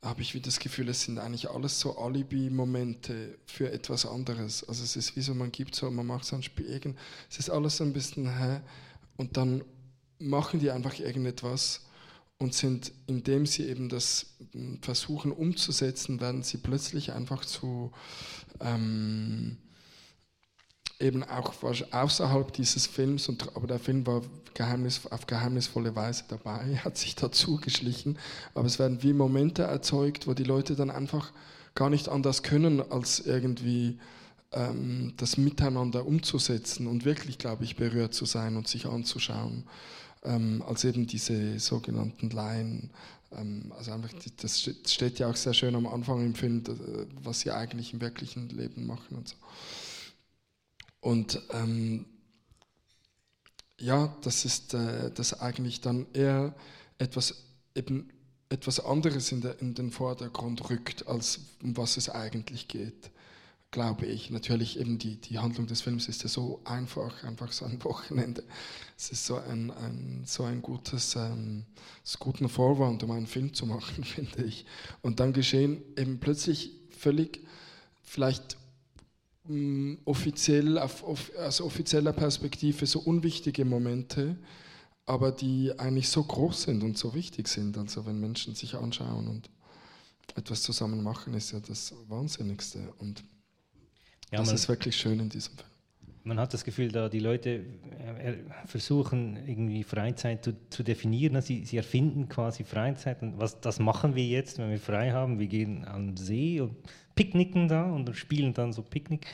habe ich wie das Gefühl, es sind eigentlich alles so Alibi-Momente für etwas anderes. Also es ist wie so, man gibt so, man macht so ein Spiel, es ist alles so ein bisschen, hä? Und dann machen die einfach irgendetwas und sind, indem sie eben das hm, versuchen umzusetzen, werden sie plötzlich einfach zu, ähm, eben auch außerhalb dieses Films, und, aber der Film war geheimnis, auf geheimnisvolle Weise dabei, hat sich dazu geschlichen, aber es werden wie Momente erzeugt, wo die Leute dann einfach gar nicht anders können, als irgendwie ähm, das Miteinander umzusetzen und wirklich, glaube ich, berührt zu sein und sich anzuschauen, ähm, als eben diese sogenannten Laien. Ähm, also einfach, das steht ja auch sehr schön am Anfang im Film, was sie eigentlich im wirklichen Leben machen und so. Und ähm, ja, das ist äh, das eigentlich dann eher etwas, eben etwas anderes in, der, in, den Vordergrund rückt, als um was es eigentlich geht, glaube ich. Natürlich eben die, die Handlung des Films ist ja so einfach, einfach so ein Wochenende. Es ist so ein, ein so ein gutes, ähm, guten Vorwand, um einen Film zu machen, finde ich. Und dann geschehen eben plötzlich völlig vielleicht offiziell, aus offizieller Perspektive so unwichtige Momente, aber die eigentlich so groß sind und so wichtig sind. Also wenn Menschen sich anschauen und etwas zusammen machen, ist ja das Wahnsinnigste. Und ja, das ist wirklich schön in diesem Fall. Man hat das Gefühl, da die Leute äh, versuchen irgendwie Freizeit zu, zu definieren. Sie, sie, erfinden quasi Freizeit. Und was, das machen wir jetzt, wenn wir frei haben. Wir gehen an den See und picknicken da und spielen dann so Picknick.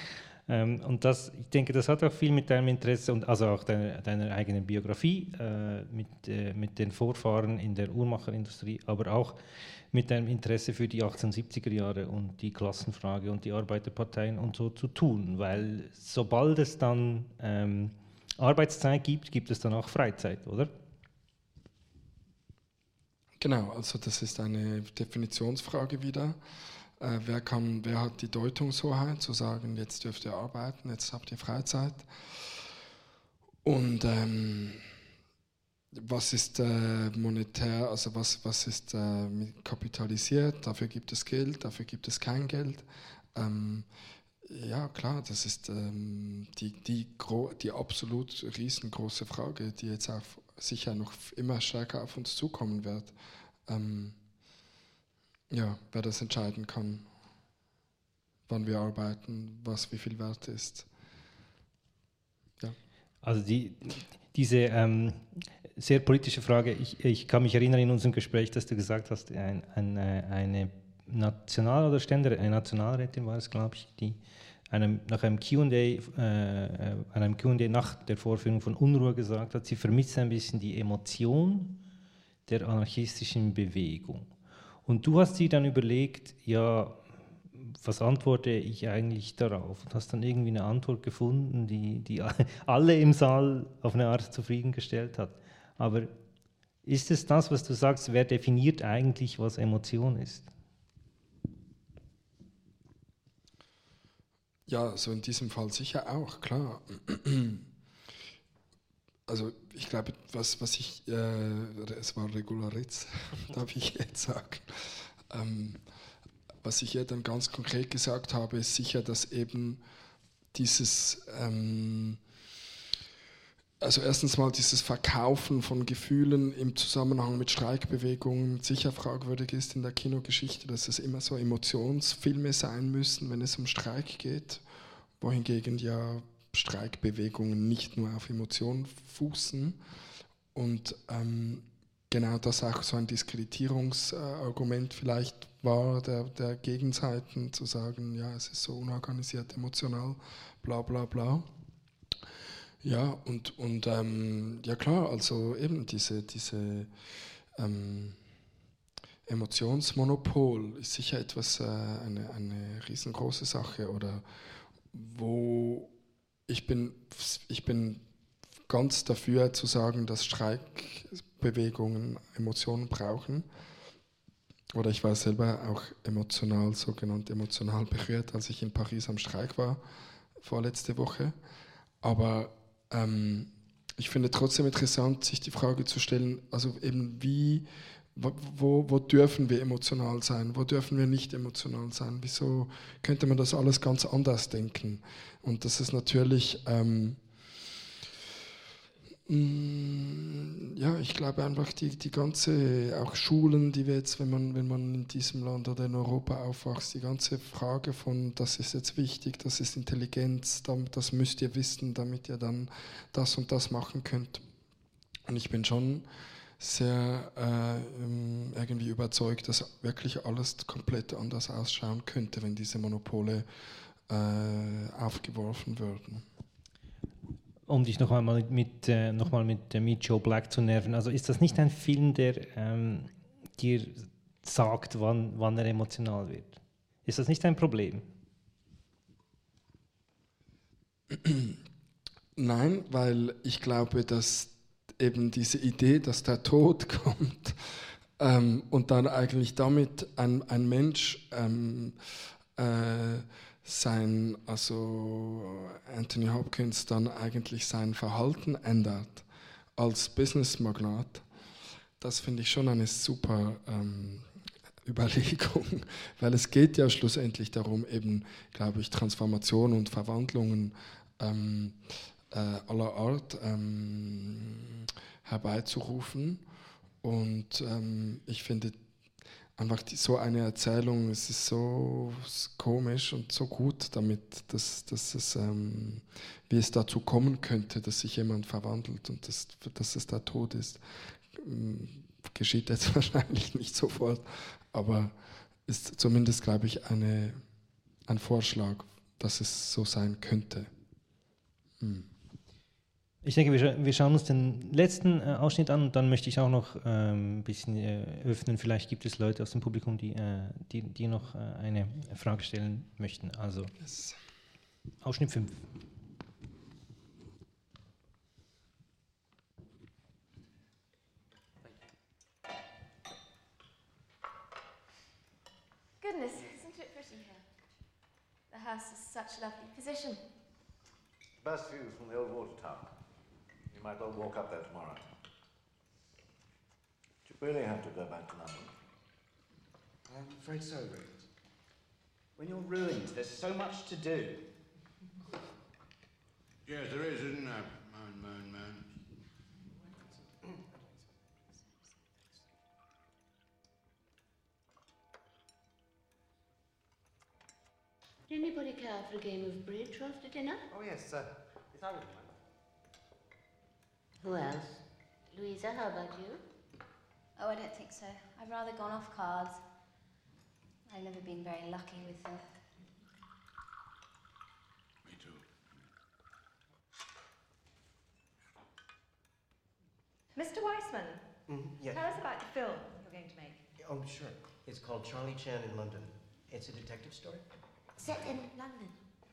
Ähm, und das, ich denke, das hat auch viel mit deinem Interesse und also auch deiner, deiner eigenen Biografie, äh, mit, äh, mit den Vorfahren in der Uhrmacherindustrie, aber auch mit deinem Interesse für die 1870er Jahre und die Klassenfrage und die Arbeiterparteien und so zu tun. Weil sobald es dann ähm, Arbeitszeit gibt, gibt es dann auch Freizeit, oder? Genau, also das ist eine Definitionsfrage wieder. Äh, wer, kann, wer hat die Deutungshoheit zu sagen, jetzt dürft ihr arbeiten, jetzt habt ihr Freizeit? Und ähm, was ist äh, monetär, also was, was ist äh, kapitalisiert, dafür gibt es Geld, dafür gibt es kein Geld. Ähm, ja, klar, das ist ähm, die, die, die absolut riesengroße Frage, die jetzt auch sicher noch immer stärker auf uns zukommen wird. Ähm, ja, wer das entscheiden kann, wann wir arbeiten, was wie viel wert ist. Ja. Also die, diese ähm, sehr politische Frage, ich, ich, kann mich erinnern in unserem Gespräch, dass du gesagt hast, ein, ein, eine National- oder Ständer, eine Nationalrätin war es, glaube ich, die einem, nach einem Qa äh, äh einem Q&A nach der Vorführung von Unruhe gesagt hat, sie vermisst ein bisschen die Emotion der anarchistischen Bewegung. Und du hast dir dann überlegt, ja, was antworte ich eigentlich darauf? Und hast dann irgendwie eine Antwort gefunden, die, die alle im Saal auf eine Art zufriedengestellt hat. Aber ist es das, was du sagst, wer definiert eigentlich, was Emotion ist? Ja, so in diesem Fall sicher auch, klar. Also ich glaube, was, was ich, äh, es war Regularitz, darf ich jetzt sagen. Ähm, was ich ja dann ganz konkret gesagt habe, ist sicher, dass eben dieses, ähm, also erstens mal dieses Verkaufen von Gefühlen im Zusammenhang mit Streikbewegungen sicher fragwürdig ist in der Kinogeschichte, dass es immer so Emotionsfilme sein müssen, wenn es um Streik geht, wohingegen ja Streikbewegungen nicht nur auf Emotionen fußen und ähm, genau das auch so ein Diskreditierungsargument vielleicht war der, der Gegenseiten zu sagen, ja, es ist so unorganisiert, emotional, bla bla bla. Ja, und, und ähm, ja klar, also eben diese, diese ähm, Emotionsmonopol ist sicher etwas, äh, eine, eine riesengroße Sache oder wo ich bin, ich bin ganz dafür zu sagen, dass Streikbewegungen Emotionen brauchen. Oder ich war selber auch emotional, sogenannt emotional berührt, als ich in Paris am Streik war, vorletzte Woche. Aber ähm, ich finde trotzdem interessant, sich die Frage zu stellen, also eben wie, wo, wo, dürfen wir emotional sein, wo dürfen wir nicht emotional sein, wieso könnte man das alles ganz anders denken? Und das ist natürlich... Ähm, Mm, ja, ich glaube einfach die, die ganze, auch Schulen, die wir jetzt, wenn man, wenn man in diesem Land oder in Europa aufwachst, die ganze Frage von, das ist jetzt wichtig, das ist Intelligenz, das müsst ihr wissen, damit ihr dann das und das machen könnt. Und ich bin schon sehr äh, ähm, irgendwie überzeugt, dass wirklich alles komplett anders ausschauen könnte, wenn diese Monopole äh, aufgeworfen würden um dich noch einmal mit, äh, noch mal mit äh, Meet Joe Black zu nerven. Also ist das nicht ein Film, der ähm, dir sagt, wann, wann er emotional wird? Ist das nicht ein Problem? Nein, weil ich glaube, dass eben diese Idee, dass der Tod kommt ähm, und dann eigentlich damit ein, ein Mensch ähm, äh, sein, also Anthony Hopkins dann eigentlich sein Verhalten ändert als Businessmagnat, das finde ich schon eine super ähm, Überlegung, weil es geht ja schlussendlich darum, eben, glaube ich, Transformation und Verwandlungen ähm, äh, aller Art ähm, herbeizurufen. Und ähm, ich finde, einfach die, so eine Erzählung, es ist so komisch und so gut damit, dass, dass es, ähm, wie es dazu kommen könnte, dass sich jemand verwandelt und dass, dass es der Tod ist. Ähm, geschieht jetzt wahrscheinlich nicht sofort, aber ist zumindest, glaube ich, eine, ein Vorschlag, dass es so sein könnte. Hm. Ich denke, wir, scha wir, schauen uns den letzten äh, Ausschnitt an und dann möchte ich auch noch ähm, ein bisschen äh, öffnen. Vielleicht gibt es Leute aus dem Publikum, die, äh, die, die noch äh, eine Frage stellen möchten. Also, yes. Ausschnitt 5. Goodness, isn't it pretty here? The house is such a lovely position. Best view from the old water tower. You might well walk up there tomorrow. Do you really have to go back to London? I'm afraid so, Richard. When you're ruined, there's so much to do. Yes, there is, isn't there? Man, man, man. Did anybody care for a game of bridge after dinner? Oh, yes, sir. Yes, I would mind. Who else? Louisa, how about you? Oh, I don't think so. I've rather gone off cards. I've never been very lucky with them. Me too. Mr. Weissman, Mm, yes. tell us about the film you're going to make. Oh, sure. It's called Charlie Chan in London. It's a detective story. Set in London.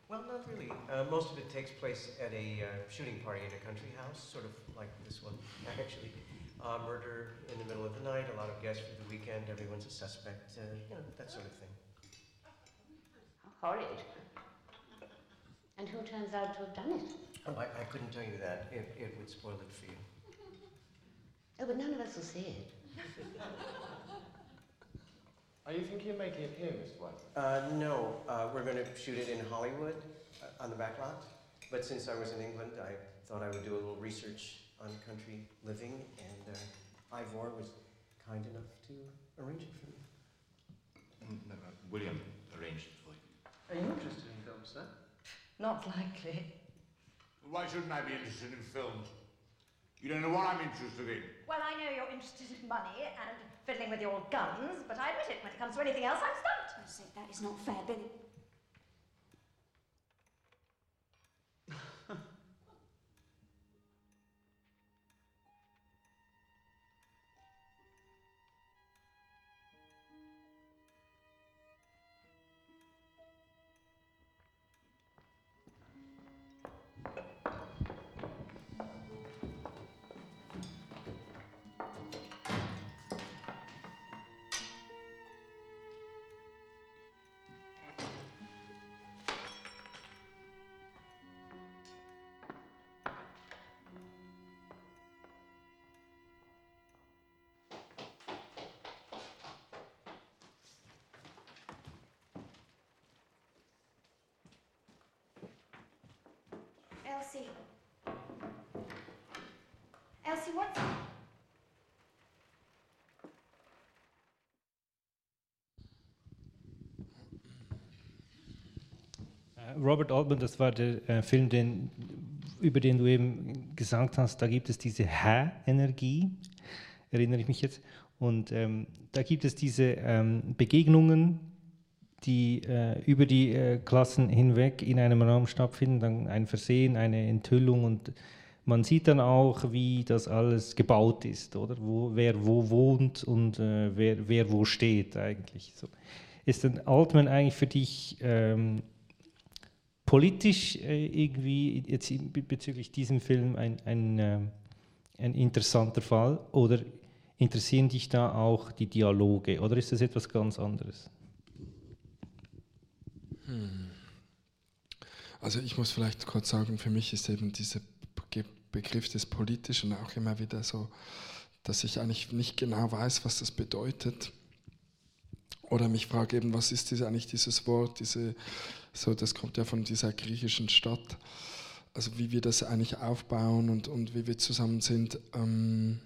Well, not really. Uh, most of it takes place at a uh, shooting party in a country house, sort of like this one, actually. Uh, murder in the middle of the night, a lot of guests for the weekend, everyone's a suspect, uh, you know, that sort of thing. How Horrid. And who turns out to have done it? Oh, I, I couldn't tell you that. It, it would spoil it for you. Oh, but none of us will see it. Are you thinking of making it here, Mr. White? Uh, no, uh, we're going to shoot it in Hollywood uh, on the back lot. But since I was in England, I thought I would do a little research on country living, and uh, Ivor was kind enough to arrange it for me. Mm, no, uh, William arranged it for you. Are you interested in films, sir? Not likely. Why shouldn't I be interested in films? You don't know what I'm interested in. Well, I know you're interested in money and fiddling with your guns, but I admit it, when it comes to anything else, I'm stumped. I say that is not fair, Billy. Elsie. Elsie, what's. Robert Altman, das war der äh, Film, den, über den du eben gesagt hast, da gibt es diese Hä-Energie, erinnere ich mich jetzt. Und ähm, da gibt es diese ähm, Begegnungen, die äh, über die äh, Klassen hinweg in einem Raum stattfinden, dann ein Versehen, eine Enthüllung und man sieht dann auch, wie das alles gebaut ist, oder? Wo, wer wo wohnt und äh, wer, wer wo steht eigentlich. So. Ist denn Altman eigentlich für dich ähm, politisch äh, irgendwie jetzt bezüglich diesem Film ein, ein, äh, ein interessanter Fall oder interessieren dich da auch die Dialoge oder ist das etwas ganz anderes? Hm. Also ich muss vielleicht kurz sagen, für mich ist eben dieser Begriff des Politischen auch immer wieder so, dass ich eigentlich nicht genau weiß, was das bedeutet. Oder mich frage eben, was ist das eigentlich dieses Wort, diese, so, das kommt ja von dieser griechischen Stadt, also wie wir das eigentlich aufbauen und, und wie wir zusammen sind. Ähm,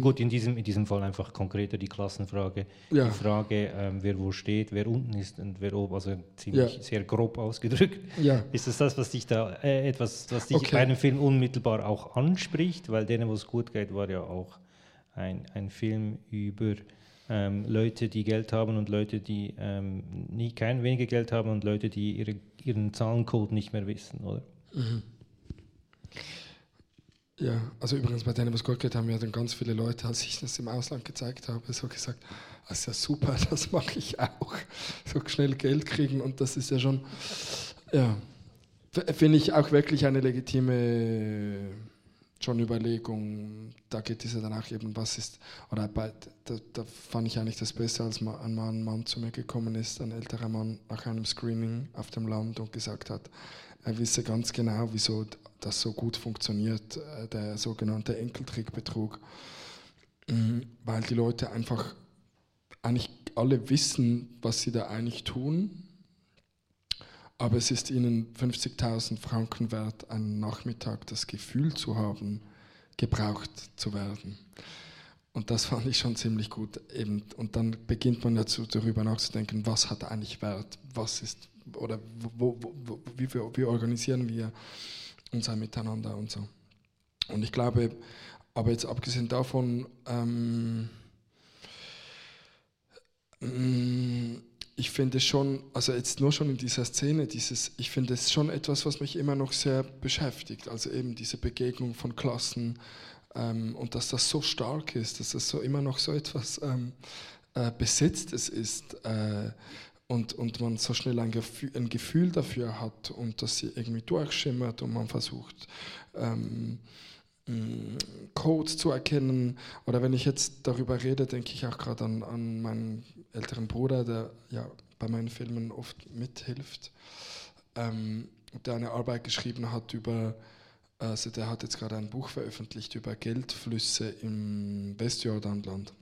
gut, in diesem, in diesem Fall einfach konkreter die Klassenfrage. Ja. Die Frage, ähm, wer wo steht, wer unten ist und wer oben, also ziemlich Ja. sehr grob ausgedrückt. Ja. Ist das das, was dich da, äh, etwas, was dich Okay. bei einem Film unmittelbar auch anspricht? Weil denen, wo es gut geht, war ja auch ein, ein Film über ähm, Leute, die Geld haben und Leute, die ähm, nie, kein weniger Geld haben und Leute, die ihre, ihren Zahlencode nicht mehr wissen, oder? Mhm. Ja, also übrigens bei denen, was Gott geht, haben ja dann ganz viele Leute, als ich das im Ausland gezeigt habe, so gesagt, das ist ja super, das mache ich auch. So schnell Geld kriegen und das ist ja schon, ja, finde ich auch wirklich eine legitime schon Überlegung. Da geht es ja danach eben, was ist, oder bei, da, da fand ich eigentlich das Beste, als ein Mann, ein Mann zu mir gekommen ist, ein älterer Mann nach einem Screening auf dem Land und gesagt hat, er wisse ganz genau, wieso das so gut funktioniert, äh, der sogenannte Enkeltrickbetrug. Mhm, Weil die Leute einfach eigentlich alle wissen, was sie da eigentlich tun, aber es ist ihnen 50.000 Franken wert, einen Nachmittag das Gefühl zu haben, gebraucht zu werden. Und das fand ich schon ziemlich gut. Eben. Und dann beginnt man dazu, darüber nachzudenken, was hat eigentlich Wert, was ist, oder wo, wo, wo, wie, wir, wie organisieren wir unser Miteinander und so. Und ich glaube, aber jetzt abgesehen davon, ähm, mm, ich finde schon, also jetzt nur schon in dieser Szene, dieses, ich finde es schon etwas, was mich immer noch sehr beschäftigt. Also eben diese Begegnung von Klassen ähm, und dass das so stark ist, dass das so immer noch so etwas ähm, äh, Besetztes ist äh, und, und man so schnell ein Gefühl, ein Gefühl dafür hat und dass sie irgendwie durchschimmert und man versucht, ähm, mh, Codes zu erkennen. Oder wenn ich jetzt darüber rede, denke ich auch gerade an, an meinen älteren Bruder, der ja bei meinen Filmen oft mithilft, ähm, der eine Arbeit geschrieben hat über, also der hat jetzt gerade ein Buch veröffentlicht über Geldflüsse im Westjordanland,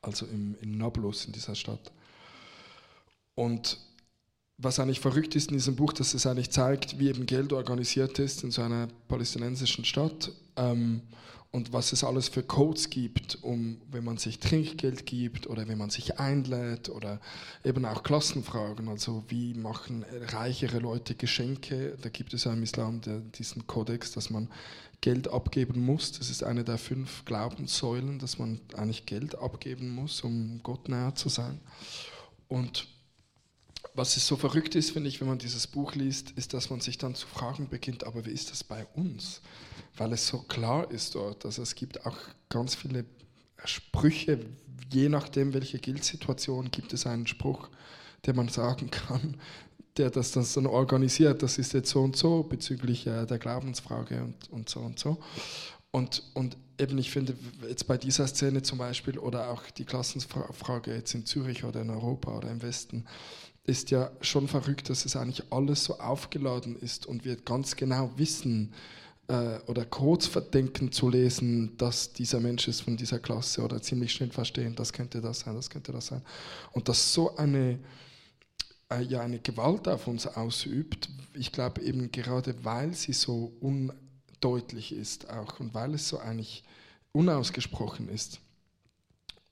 also im, in Nablus, in dieser Stadt. Und was eigentlich verrückt ist in diesem Buch, dass es eigentlich zeigt, wie eben Geld organisiert ist in so einer palästinensischen Stadt ähm, und was es alles für Codes gibt, um wenn man sich Trinkgeld gibt oder wenn man sich einlädt oder eben auch Klassenfragen, also wie machen reichere Leute Geschenke. Da gibt es ja im Islam der, diesen Kodex, dass man Geld abgeben muss. Das ist eine der fünf Glaubenssäulen, dass man eigentlich Geld abgeben muss, um Gott näher zu sein. Und was es so verrückt ist, finde ich, wenn man dieses Buch liest, ist, dass man sich dann zu fragen beginnt, aber wie ist das bei uns? Weil es so klar ist dort. Also es gibt auch ganz viele Sprüche, je nachdem, welche Guild-Situation, gibt es einen Spruch, den man sagen kann, der das dann organisiert, das ist jetzt so und so bezüglich äh, der Glaubensfrage und, und so und so. Und, und eben, ich finde, jetzt bei dieser Szene zum Beispiel oder auch die Klassenfrage jetzt in Zürich oder in Europa oder im Westen, ist ja schon verrückt, dass es eigentlich alles so aufgeladen ist und wir ganz genau wissen äh, oder Codes verdenken zu lesen, dass dieser Mensch ist von dieser Klasse oder ziemlich schnell verstehen, das könnte das sein, das könnte das sein. Und dass so eine, äh, ja, eine Gewalt auf uns ausübt, ich glaube eben gerade weil sie so undeutlich ist auch und weil es so eigentlich unausgesprochen ist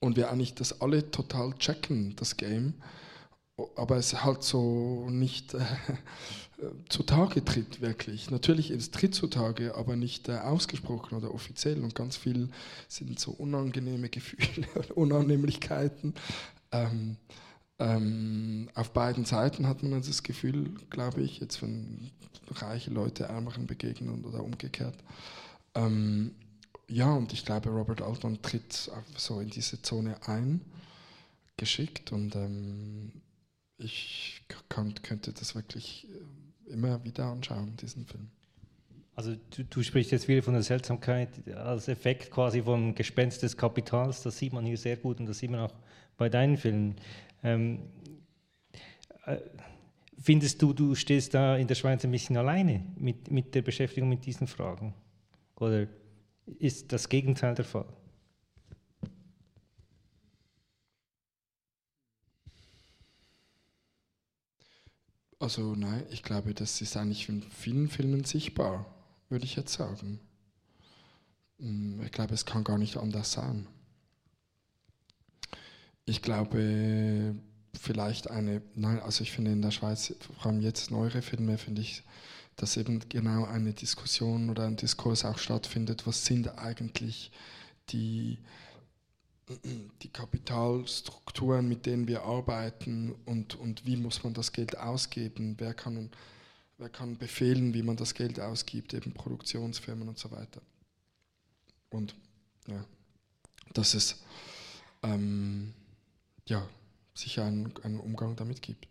und wir eigentlich das alle total checken, das Game, aber es halt so nicht äh, zutage tritt wirklich. Natürlich, es tritt zutage, aber nicht äh, ausgesprochen oder offiziell und ganz viel sind so unangenehme Gefühle und Unannehmlichkeiten. Ähm, ähm, auf beiden Seiten hat man das Gefühl, glaube ich, jetzt wenn reiche Leute ärmeren begegnen oder umgekehrt. Ähm, ja, und ich glaube, Robert Altman tritt so in diese Zone ein, geschickt und ähm, ich könnte das wirklich äh, immer wieder anschauen, diesen Film. Also du, du, sprichst jetzt wieder von der Seltsamkeit als Effekt quasi vom Gespenst des Kapitals. Das sieht man hier sehr gut und das sieht man auch bei deinen Filmen. Ähm, äh, findest du, du stehst da in der Schweiz ein bisschen alleine mit, mit der Beschäftigung mit diesen Fragen? Oder ist das Gegenteil der Fall? Also nein, ich glaube, das ist eigentlich in vielen Filmen sichtbar, würde ich jetzt sagen. Hm, ich glaube, es kann gar nicht anders sein. Ich glaube, vielleicht eine, nein, also ich finde in der Schweiz, vor allem jetzt neuere Filme, finde ich, dass eben genau eine Diskussion oder ein Diskurs auch stattfindet, was sind eigentlich die die Kapitalstrukturen, mit denen wir arbeiten und, und wie muss man das Geld ausgeben, wer kann, wer kann befehlen, wie man das Geld ausgibt, eben Produktionsfirmen und so weiter. Und ja, dass es ähm, ja, sicher einen, einen Umgang damit gibt.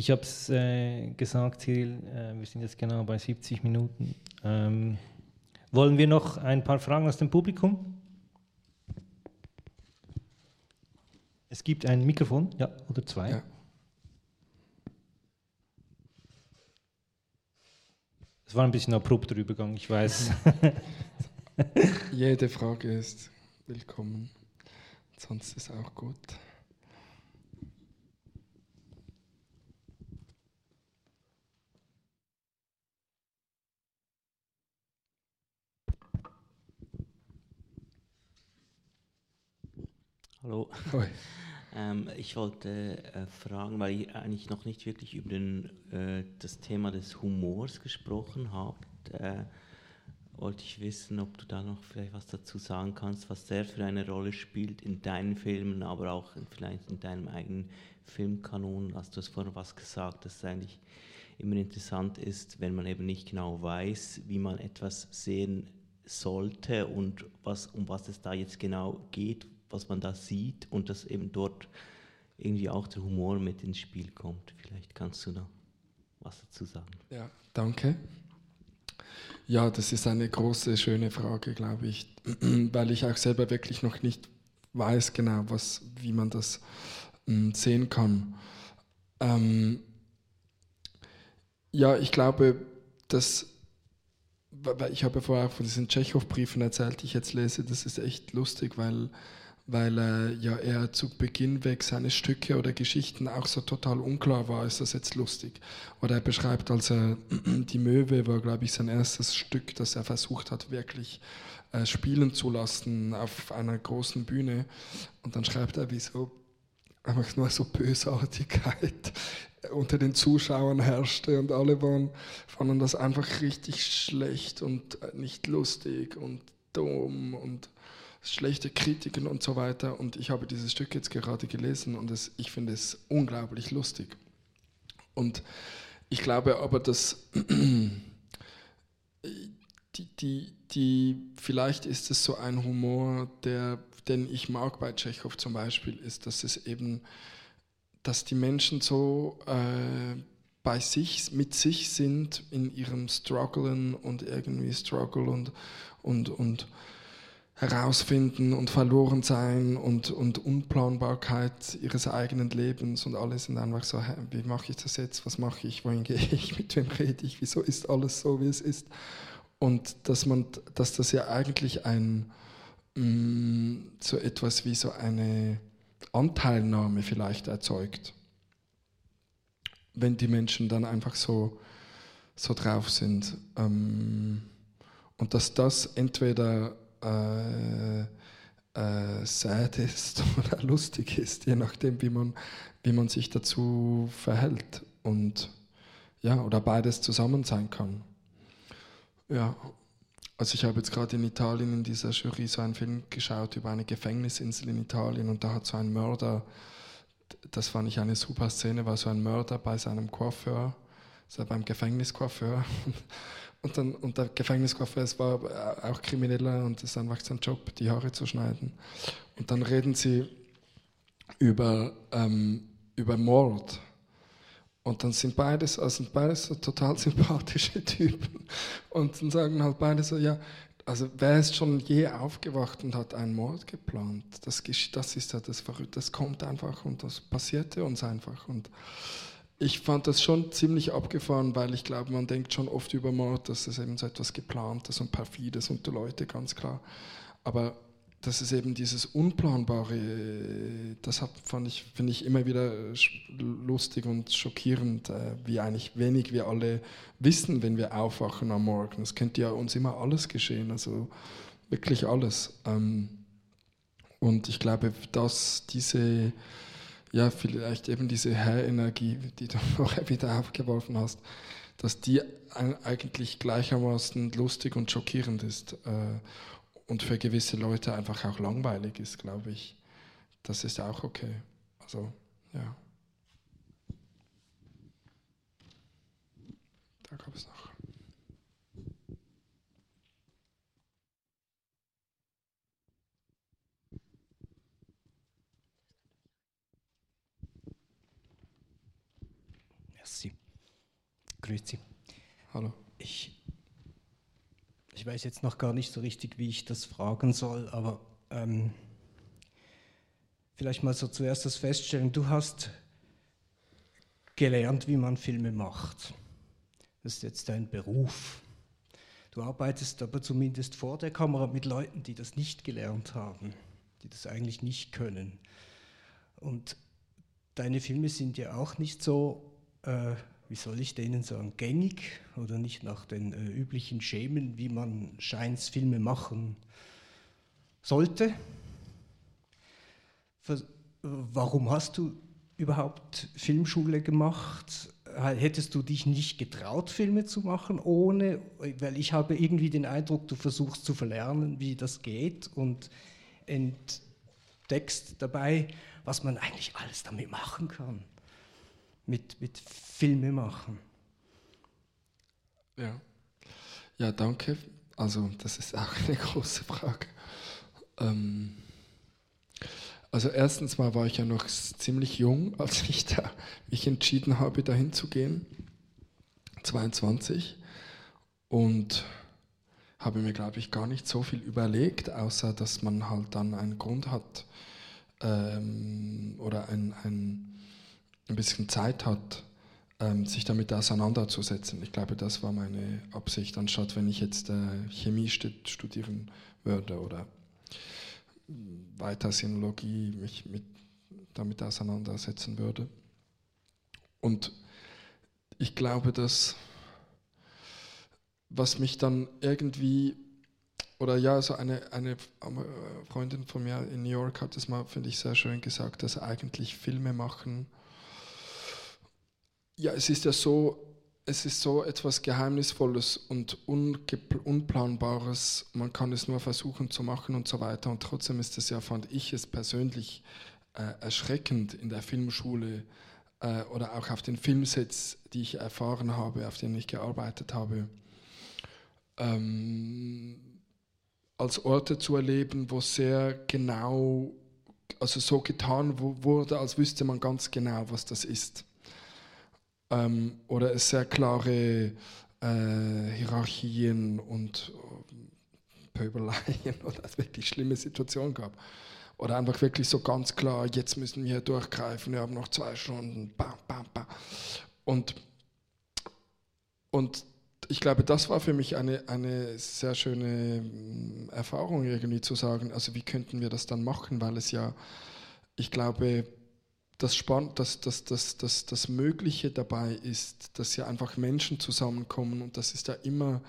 Ich habe es äh, gesagt, Cyril, äh, wir sind jetzt genau bei 70 Minuten. Ähm, wollen wir noch ein paar Fragen aus dem Publikum? Es gibt ein Mikrofon, ja, oder zwei. Ja. Es war ein bisschen abrupter Übergang, ich weiß. Jede Frage ist willkommen. Sonst ist auch gut. Hallo. ähm, ich wollte äh, fragen, weil ihr eigentlich noch nicht wirklich über den, äh, das Thema des Humors gesprochen habt. Äh, wollte ich wissen, ob du da noch vielleicht was dazu sagen kannst, was der für eine Rolle spielt in deinen Filmen, aber auch vielleicht in deinem eigenen Filmkanon. Hast du hast vorhin was gesagt, dass es eigentlich immer interessant ist, wenn man eben nicht genau weiß, wie man etwas sehen sollte und was, um was es da jetzt genau geht, was man da sieht und dass eben dort irgendwie auch der Humor mit ins Spiel kommt. Vielleicht kannst du da was dazu sagen. Ja, danke. Ja, das ist eine große, schöne Frage, glaube ich, weil ich auch selber wirklich noch nicht weiß genau, was, wie man das ähm, sehen kann. Ähm, ja, ich glaube, dass, ich habe vorher von diesen Tschechow-Briefen erzählt, die ich jetzt lese, das ist echt lustig, weil weil äh, ja er zu Beginn weg seine Stücke oder Geschichten auch so total unklar war, ist das jetzt lustig. Oder er beschreibt, als er die Möwe war, glaube ich, sein erstes Stück, das er versucht hat, wirklich äh, spielen zu lassen auf einer großen Bühne. Und dann schreibt er, wie so einfach nur so Bösartigkeit unter den Zuschauern herrschte und alle waren, fanden das einfach richtig schlecht und nicht lustig und dumm und schlechte Kritiken und so weiter. Und ich habe dieses Stück jetzt gerade gelesen und es, ich finde es unglaublich lustig. Und ich glaube aber, dass die, die, die, vielleicht ist es so ein Humor, der, den ich mag bei Tschechow zum Beispiel, ist, dass es eben, dass die Menschen so äh, bei sich, mit sich sind in ihrem Strugglen und irgendwie Struggle und, und, und herausfinden und verloren sein und, und Unplanbarkeit ihres eigenen Lebens und alles. Sind einfach so, wie mache ich das jetzt, was mache ich, wohin gehe ich, mit wem rede ich, wieso ist alles so, wie es ist. Und dass, man, dass das ja eigentlich ein, mh, mm, so etwas wie so eine Anteilnahme vielleicht erzeugt, wenn die Menschen dann einfach so, so drauf sind. Ähm, und dass das entweder äh, äh, sad ist oder lustig ist, je nachdem, wie man, wie man sich dazu verhält. Und ja, oder beides zusammen sein kann. Ja, also ich habe jetzt gerade in Italien in dieser Jury so einen Film geschaut über eine Gefängnisinsel in Italien und da hat so ein Mörder, das fand ich eine super Szene, war so ein Mörder bei seinem Coiffeur, so beim Gefängniscoiffeur Und, dann, und der Gefängniskoffer, es war auch Krimineller und es ist einfach sein Job, die Haare zu schneiden. Und dann reden sie über, ähm, über Mord. Und dann sind beides, also sind beides so total sympathische Typen. Und dann sagen halt beide so, ja, also wer ist schon je aufgewacht und hat einen Mord geplant? Das, das ist ja das Verrückte, das kommt einfach und das passierte uns einfach. Und ich fand das schon ziemlich abgefahren, weil ich glaube, man denkt schon oft über Mord, dass das eben so etwas Geplantes und Perfides unter Leute, ganz klar. Aber das ist eben dieses Unplanbare, das ich, finde ich immer wieder lustig und schockierend, äh, wie eigentlich wenig wir alle wissen, wenn wir aufwachen am Morgen. Es könnte ja uns immer alles geschehen, also wirklich alles. Ähm, und ich glaube, dass diese ja, vielleicht eben diese Herrenergie, die du vorher wieder aufgeworfen hast, dass die eigentlich gleichermaßen lustig und schockierend ist äh, und für gewisse Leute einfach auch langweilig ist, glaube ich. Das ist auch okay. Also, ja. Da gab es noch. Grüezi. Hallo. Ich, ich weiß jetzt noch gar nicht so richtig, wie ich das fragen soll, aber ähm, vielleicht mal so zuerst das Feststellen. Du hast gelernt, wie man Filme macht. Das ist jetzt dein Beruf. Du arbeitest aber zumindest vor der Kamera mit Leuten, die das nicht gelernt haben, die das eigentlich nicht können. Und deine Filme sind ja auch nicht so äh, wie soll ich denen sagen, gängig oder nicht nach den äh, üblichen Schemen, wie man Scheinsfilme machen sollte. Für, warum hast du überhaupt Filmschule gemacht? Hättest du dich nicht getraut, Filme zu machen, ohne, weil ich habe irgendwie den Eindruck, du versuchst zu verlernen, wie das geht und entdeckst dabei, was man eigentlich alles damit machen kann mit, mit Filme machen? Ja. ja, danke. Also das ist auch eine große Frage. Ähm, also erstens mal war ich ja noch ziemlich jung, als ich da mich entschieden habe, dahin zu gehen. 22. Und habe mir, glaube ich, gar nicht so viel überlegt, außer dass man halt dann einen Grund hat ähm, oder ein, ein ein bisschen Zeit hat, ähm, sich damit auseinanderzusetzen. Ich glaube, das war meine Absicht, anstatt wenn ich jetzt äh, Chemie studieren würde oder weiter Sinologie mich mit, damit auseinandersetzen würde. Und ich glaube, dass was mich dann irgendwie, oder ja, so eine, eine Freundin von mir in New York hat es mal, finde ich, sehr schön gesagt, dass eigentlich Filme machen, ja, es ist ja so, es ist so etwas Geheimnisvolles und Unplanbares. Man kann es nur versuchen zu machen und so weiter. Und trotzdem ist es ja, fand ich es persönlich äh, erschreckend in der Filmschule äh, oder auch auf den Filmsets, die ich erfahren habe, auf denen ich gearbeitet habe, ähm, als Orte zu erleben, wo sehr genau, also so getan wurde, als wüsste man ganz genau, was das ist ähm, oder sehr klare äh, Hierarchien und äh, Pöbeleien oder es wirklich schlimme Situationen gab. Oder einfach wirklich so ganz klar, jetzt müssen wir durchgreifen, wir haben noch zwei Stunden, bam, bam, bam. Und, und ich glaube, das war für mich eine, eine sehr schöne mm, Erfahrung, irgendwie zu sagen, also wie könnten wir das dann machen, weil es ja, ich glaube, das, Spann das, das, das, das, das Mögliche dabei ist, dass ja einfach Menschen zusammenkommen und das ist ja immer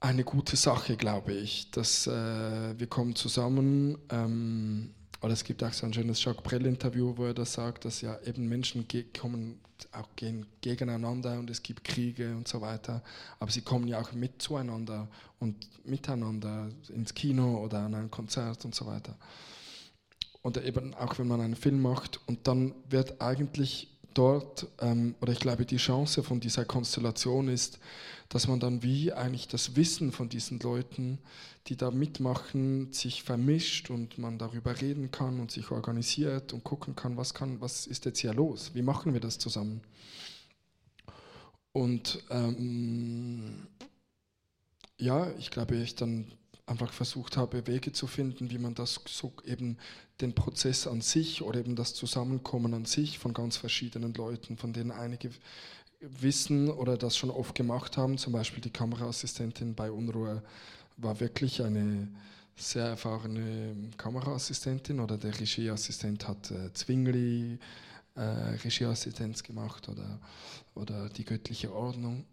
eine gute Sache, glaube ich, dass äh, wir kommen zusammen. Ähm, oder es gibt auch so ein schönes Jacques Brel-Interview, wo er das sagt, dass ja eben Menschen kommen auch gehen gegeneinander und es gibt Kriege und so weiter, aber sie kommen ja auch mit zueinander und miteinander ins Kino oder an ein Konzert und so weiter oder eben auch wenn man einen Film macht und dann wird eigentlich dort, ähm, oder ich glaube, die Chance von dieser Konstellation ist, dass man dann wie eigentlich das Wissen von diesen Leuten, die da mitmachen, sich vermischt und man darüber reden kann und sich organisiert und gucken kann, was, kann, was ist jetzt hier los, wie machen wir das zusammen. Und ähm, ja, ich glaube, ich dann einfach versucht habe, Wege zu finden, wie man das so eben den Prozess an sich oder eben das Zusammenkommen an sich von ganz verschiedenen Leuten, von denen einige wissen oder das schon oft gemacht haben, zum Beispiel die Kameraassistentin bei Unruhe war wirklich eine sehr erfahrene Kameraassistentin oder der Regieassistent hat äh, Zwingli äh, Regieassistenz gemacht oder, oder die göttliche Ordnung.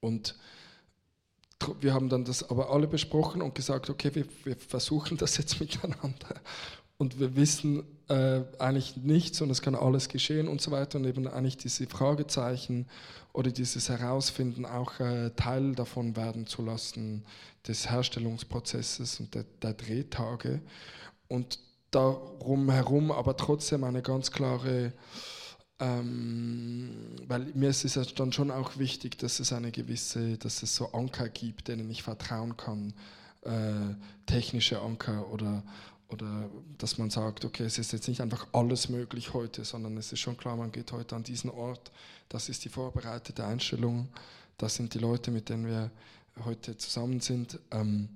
Und wir haben dann das aber alle besprochen und gesagt, okay, wir, wir versuchen das jetzt miteinander. Und wir wissen äh, eigentlich nichts und es kann alles geschehen und so weiter. Und eben eigentlich diese Fragezeichen oder dieses Herausfinden auch äh, Teil davon werden zu lassen, des Herstellungsprozesses und der, der Drehtage. Und darum herum aber trotzdem eine ganz klare ähm, weil mir ist es dann schon auch wichtig, dass es eine gewisse, dass es so Anker gibt, denen ich vertrauen kann, äh, technische Anker oder, oder dass man sagt, okay, es ist jetzt nicht einfach alles möglich heute, sondern es ist schon klar, man geht heute an diesen Ort, das ist die vorbereitete Einstellung, das sind die Leute, mit denen wir heute zusammen sind. Ähm,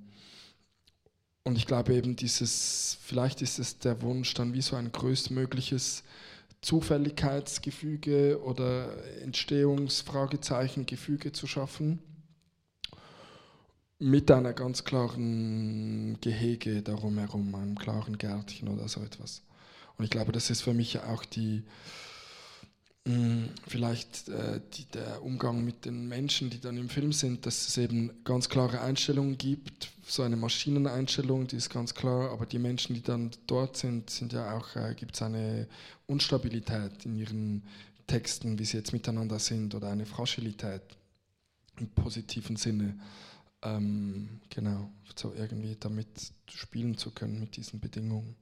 und ich glaube eben dieses, vielleicht ist es der Wunsch, dann wie so ein größtmögliches Zufälligkeitsgefüge oder Entstehungsfragezeichengefüge zu schaffen mit einer ganz klaren Gehege darum herum, einem klaren Gärtchen oder so etwas. Und ich glaube, das ist für mich auch die, hm, vielleicht äh, die, der Umgang mit den Menschen, die dann im Film sind, dass es eben ganz klare Einstellungen gibt, so eine Maschineneinstellung, die ist ganz klar, aber die Menschen, die dann dort sind, sind ja auch, äh, gibt es eine Unstabilität in ihren Texten, wie sie jetzt miteinander sind, oder eine Fragilität im positiven Sinne. Ähm, genau, so irgendwie damit spielen zu können mit diesen Bedingungen.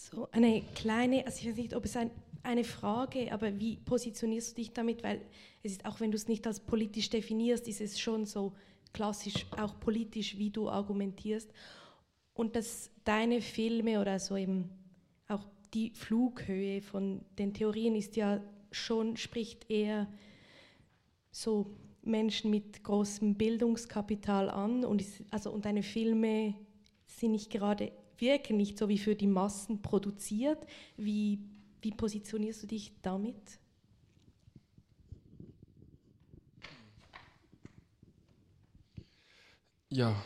So eine kleine, also ich weiß nicht, ob es ein, eine Frage, aber wie positionierst du dich damit? Weil es ist, auch wenn du es nicht als politisch definierst, ist es schon so klassisch auch politisch, wie du argumentierst. Und dass deine Filme oder so eben auch die Flughöhe von den Theorien ist ja schon, spricht eher so Menschen mit großem Bildungskapital an und, ist, also, und deine Filme sind nicht gerade wirken, nicht so wie für die Massen produziert. Wie, wie positionierst du dich damit? Ja.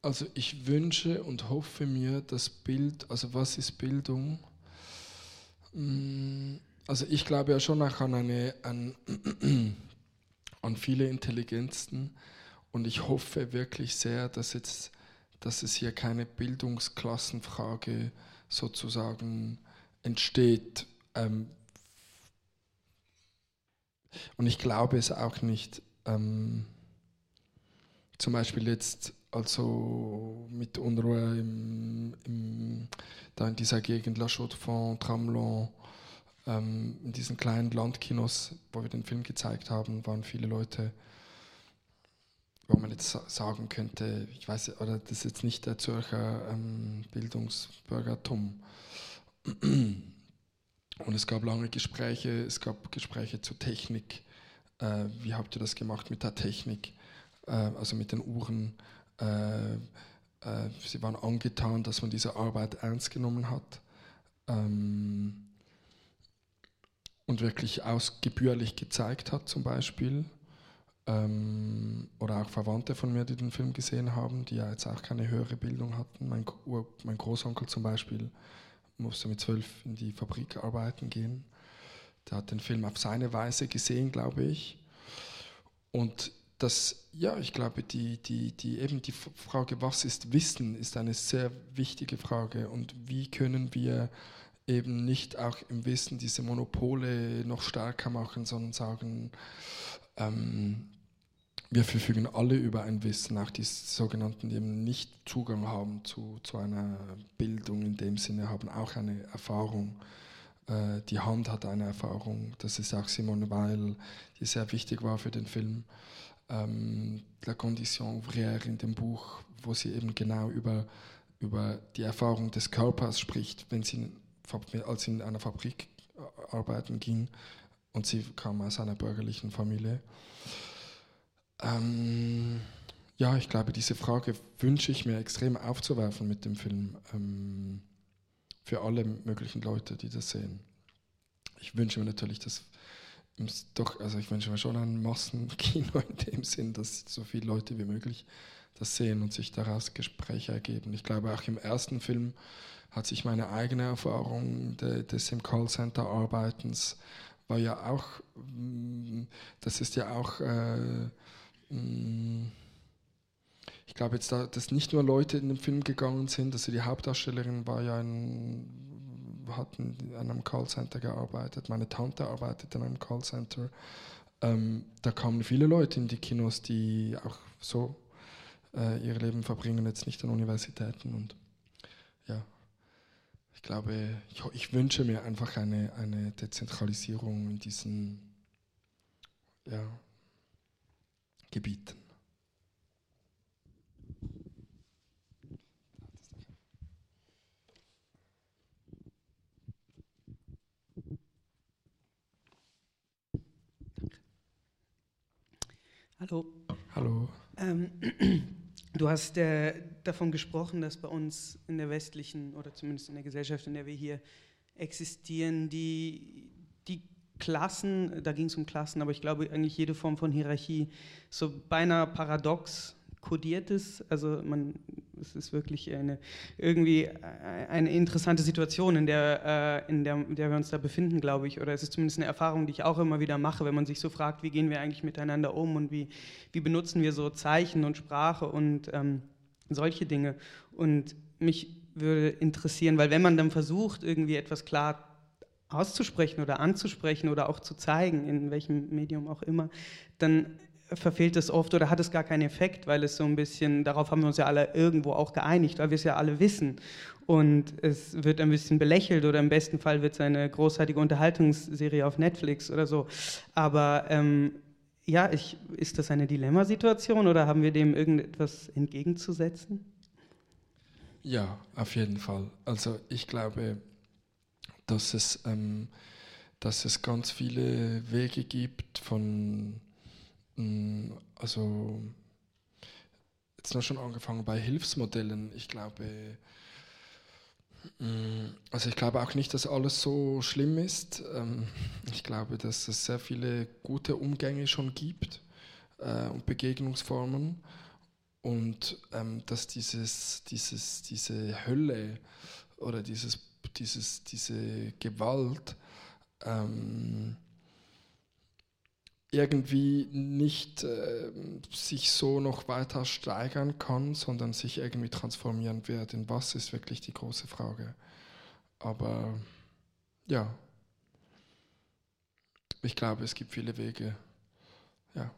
Also ich wünsche und hoffe mir, das Bild, also was ist Bildung? Mm, also ich glaube ja schon auch an, eine, an, an viele Intelligenzen und ich hoffe wirklich sehr, dass, jetzt, dass es hier keine Bildungsklassenfrage sozusagen entsteht. Ähm, und ich glaube es auch nicht. Ähm, zum Beispiel jetzt also mit Unruhe im, im, da in dieser Gegend La Chaux-de-Fonds, Tramelon, ähm, in diesen kleinen Landkinos, wo wir den Film gezeigt haben, waren viele Leute, wo man jetzt sagen könnte, ich weiß, oder das ist jetzt nicht der Zürcher ähm, Bildungsbürgertum. Und es gab lange Gespräche, es gab Gespräche zur Technik. Äh, wie habt ihr das gemacht mit der Technik, äh, also mit den Uhren? Äh, äh, sie waren angetan, dass man diese Arbeit ernst genommen hat ähm, und wirklich ausgebührlich gezeigt hat zum Beispiel. Ähm, oder auch Verwandte von mir, die den Film gesehen haben, die ja jetzt auch keine höhere Bildung hatten. Mein, mein Großonkel zum Beispiel musste mit zwölf in die Fabrik arbeiten gehen. Der hat den Film auf seine Weise gesehen, glaube ich. Und dass, ja, ich glaube, die, die, die, eben die Frage, was ist Wissen, ist eine sehr wichtige Frage und wie können wir eben nicht auch im Wissen diese Monopole noch stärker machen, sondern sagen, ähm, wir verfügen alle über ein Wissen, auch die sogenannten, die eben nicht Zugang haben zu, zu einer Bildung in dem Sinne, haben auch eine Erfahrung. Äh, die Hand hat eine Erfahrung, das ist auch Simone Weil, die sehr wichtig war für den Film ähm, La Condition ouvrière in dem Buch, wo sie eben genau über, über die Erfahrung des Körpers spricht, wenn sie, als sie in einer Fabrik arbeiten ging und sie kam aus einer bürgerlichen Familie. Ähm, ja, ich glaube, diese Frage wünsche ich mir extrem aufzuwerfen mit dem Film ähm, für alle möglichen Leute, die das sehen. Ich wünsche mir natürlich, dass doch, also ich wünsche mir schon ein Massenkino in dem Sinn, dass so viele Leute wie möglich das sehen und sich daraus Gespräche ergeben. Ich glaube, auch im ersten Film hat sich meine eigene Erfahrung de, des im Callcenter Arbeitens war ja auch, mm, das ist ja auch, äh, ich glaube jetzt, da, dass nicht nur Leute in den Film gegangen sind, also die Hauptdarstellerin war ja ein hat in einem Callcenter gearbeitet, meine Tante arbeitet in einem Callcenter. Ähm, da kamen viele Leute in die Kinos, die auch so äh, ihr Leben verbringen, jetzt nicht an Universitäten. Und ja, ich glaube, ich, ich wünsche mir einfach eine, eine Dezentralisierung in diesen ja, Gebieten. Hallo. Hallo. Ähm, du hast äh, davon gesprochen, dass bei uns in der westlichen oder zumindest in der Gesellschaft, in der wir hier existieren, die, die Klassen, da ging es um Klassen, aber ich glaube eigentlich jede Form von Hierarchie so beinahe paradox kodiert ist. Also man, es ist wirklich eine, irgendwie eine interessante Situation, in der, äh, in, der, der wir uns da befinden, glaube ich. Oder es ist zumindest eine Erfahrung, die ich auch immer wieder mache, wenn man sich so fragt, wie gehen wir eigentlich miteinander um und wie, wie benutzen wir so Zeichen und Sprache und ähm, solche Dinge. Und mich würde interessieren, weil wenn man dann versucht, irgendwie etwas klar auszusprechen oder anzusprechen oder auch zu zeigen, in welchem Medium auch immer, dann verfehlt es oft oder hat es gar keinen Effekt, weil es so ein bisschen, darauf haben wir uns ja alle irgendwo auch geeinigt, weil wir es ja alle wissen. Und es wird ein bisschen belächelt oder im besten Fall wird es eine großartige Unterhaltungsserie auf Netflix oder so. Aber ähm, ja, ich, ist das eine Dilemmasituation oder haben wir dem irgendetwas entgegenzusetzen? Ja, auf jeden Fall. Also ich glaube, dass es, ähm, dass es ganz viele Wege gibt von Mm, also jetzt noch schon angefangen bei Hilfsmodellen. Ich glaube, mm, also ich glaube auch nicht, dass alles so schlimm ist. Ähm, ich glaube, dass es sehr viele gute Umgänge schon gibt äh, und Begegnungsformen und ähm, dass dieses, dieses, diese Hölle oder dieses, dieses, diese Gewalt ähm, irgendwie nicht äh, sich so noch weiter steigern kann, sondern sich irgendwie transformieren wird. In was ist wirklich die große Frage. Aber ja, ich glaube, es gibt viele Wege. Ja.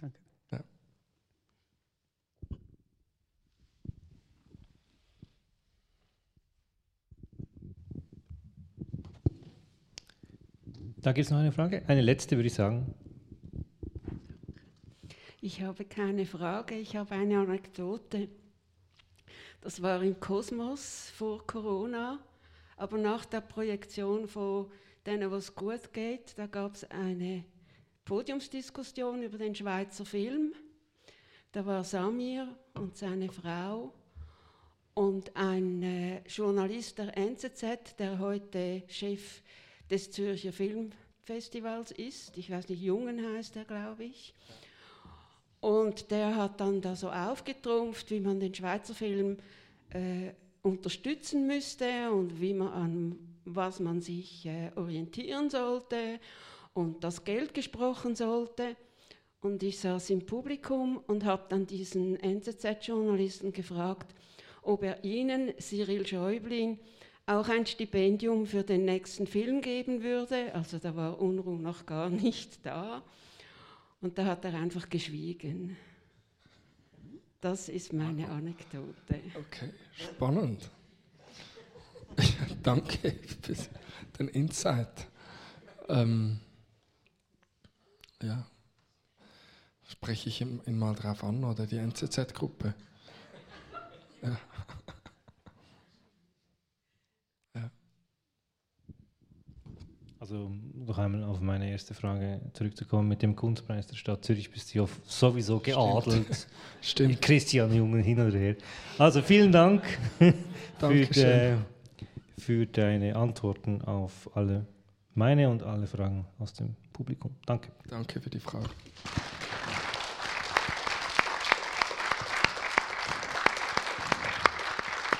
Danke. Ja. Da gibt es noch eine Frage. Eine letzte, würde ich sagen. Ich habe keine Frage, ich habe eine Anekdote. Das war im Kosmos vor Corona, aber nach der Projektion von denen, was gut geht, da gab es eine Podiumsdiskussion über den Schweizer Film. Da war Samir und seine Frau und ein äh, Journalist der NZZ, der heute Chef des Zürcher Filmfestivals ist. Ich weiß nicht, Jungen heißt er, glaube ich. Und der hat dann da so aufgetrumpft, wie man den Schweizer Film äh, unterstützen müsste und wie man an was man sich äh, orientieren sollte und das Geld gesprochen sollte. Und ich saß im Publikum und habe dann diesen NZZ-Journalisten gefragt, ob er Ihnen, Cyril Schäublin, auch ein Stipendium für den nächsten Film geben würde. Also da war Unruh noch gar nicht da. Und da hat er einfach geschwiegen. Das ist meine Anekdote. Okay, spannend. Danke für den Insight. Ähm, ja, spreche ich ihn, mal drauf an oder die NZZ-Gruppe? Ja. Also noch einmal auf meine erste Frage zurückzukommen. Mit dem Kunstpreis der Stadt Zürich bist du ja sowieso geadelt. Stimmt. Christian Jungen hin und her. Also vielen Dank für, de, für deine Antworten auf alle meine und alle Fragen aus dem Publikum. Danke. Danke für die Frage.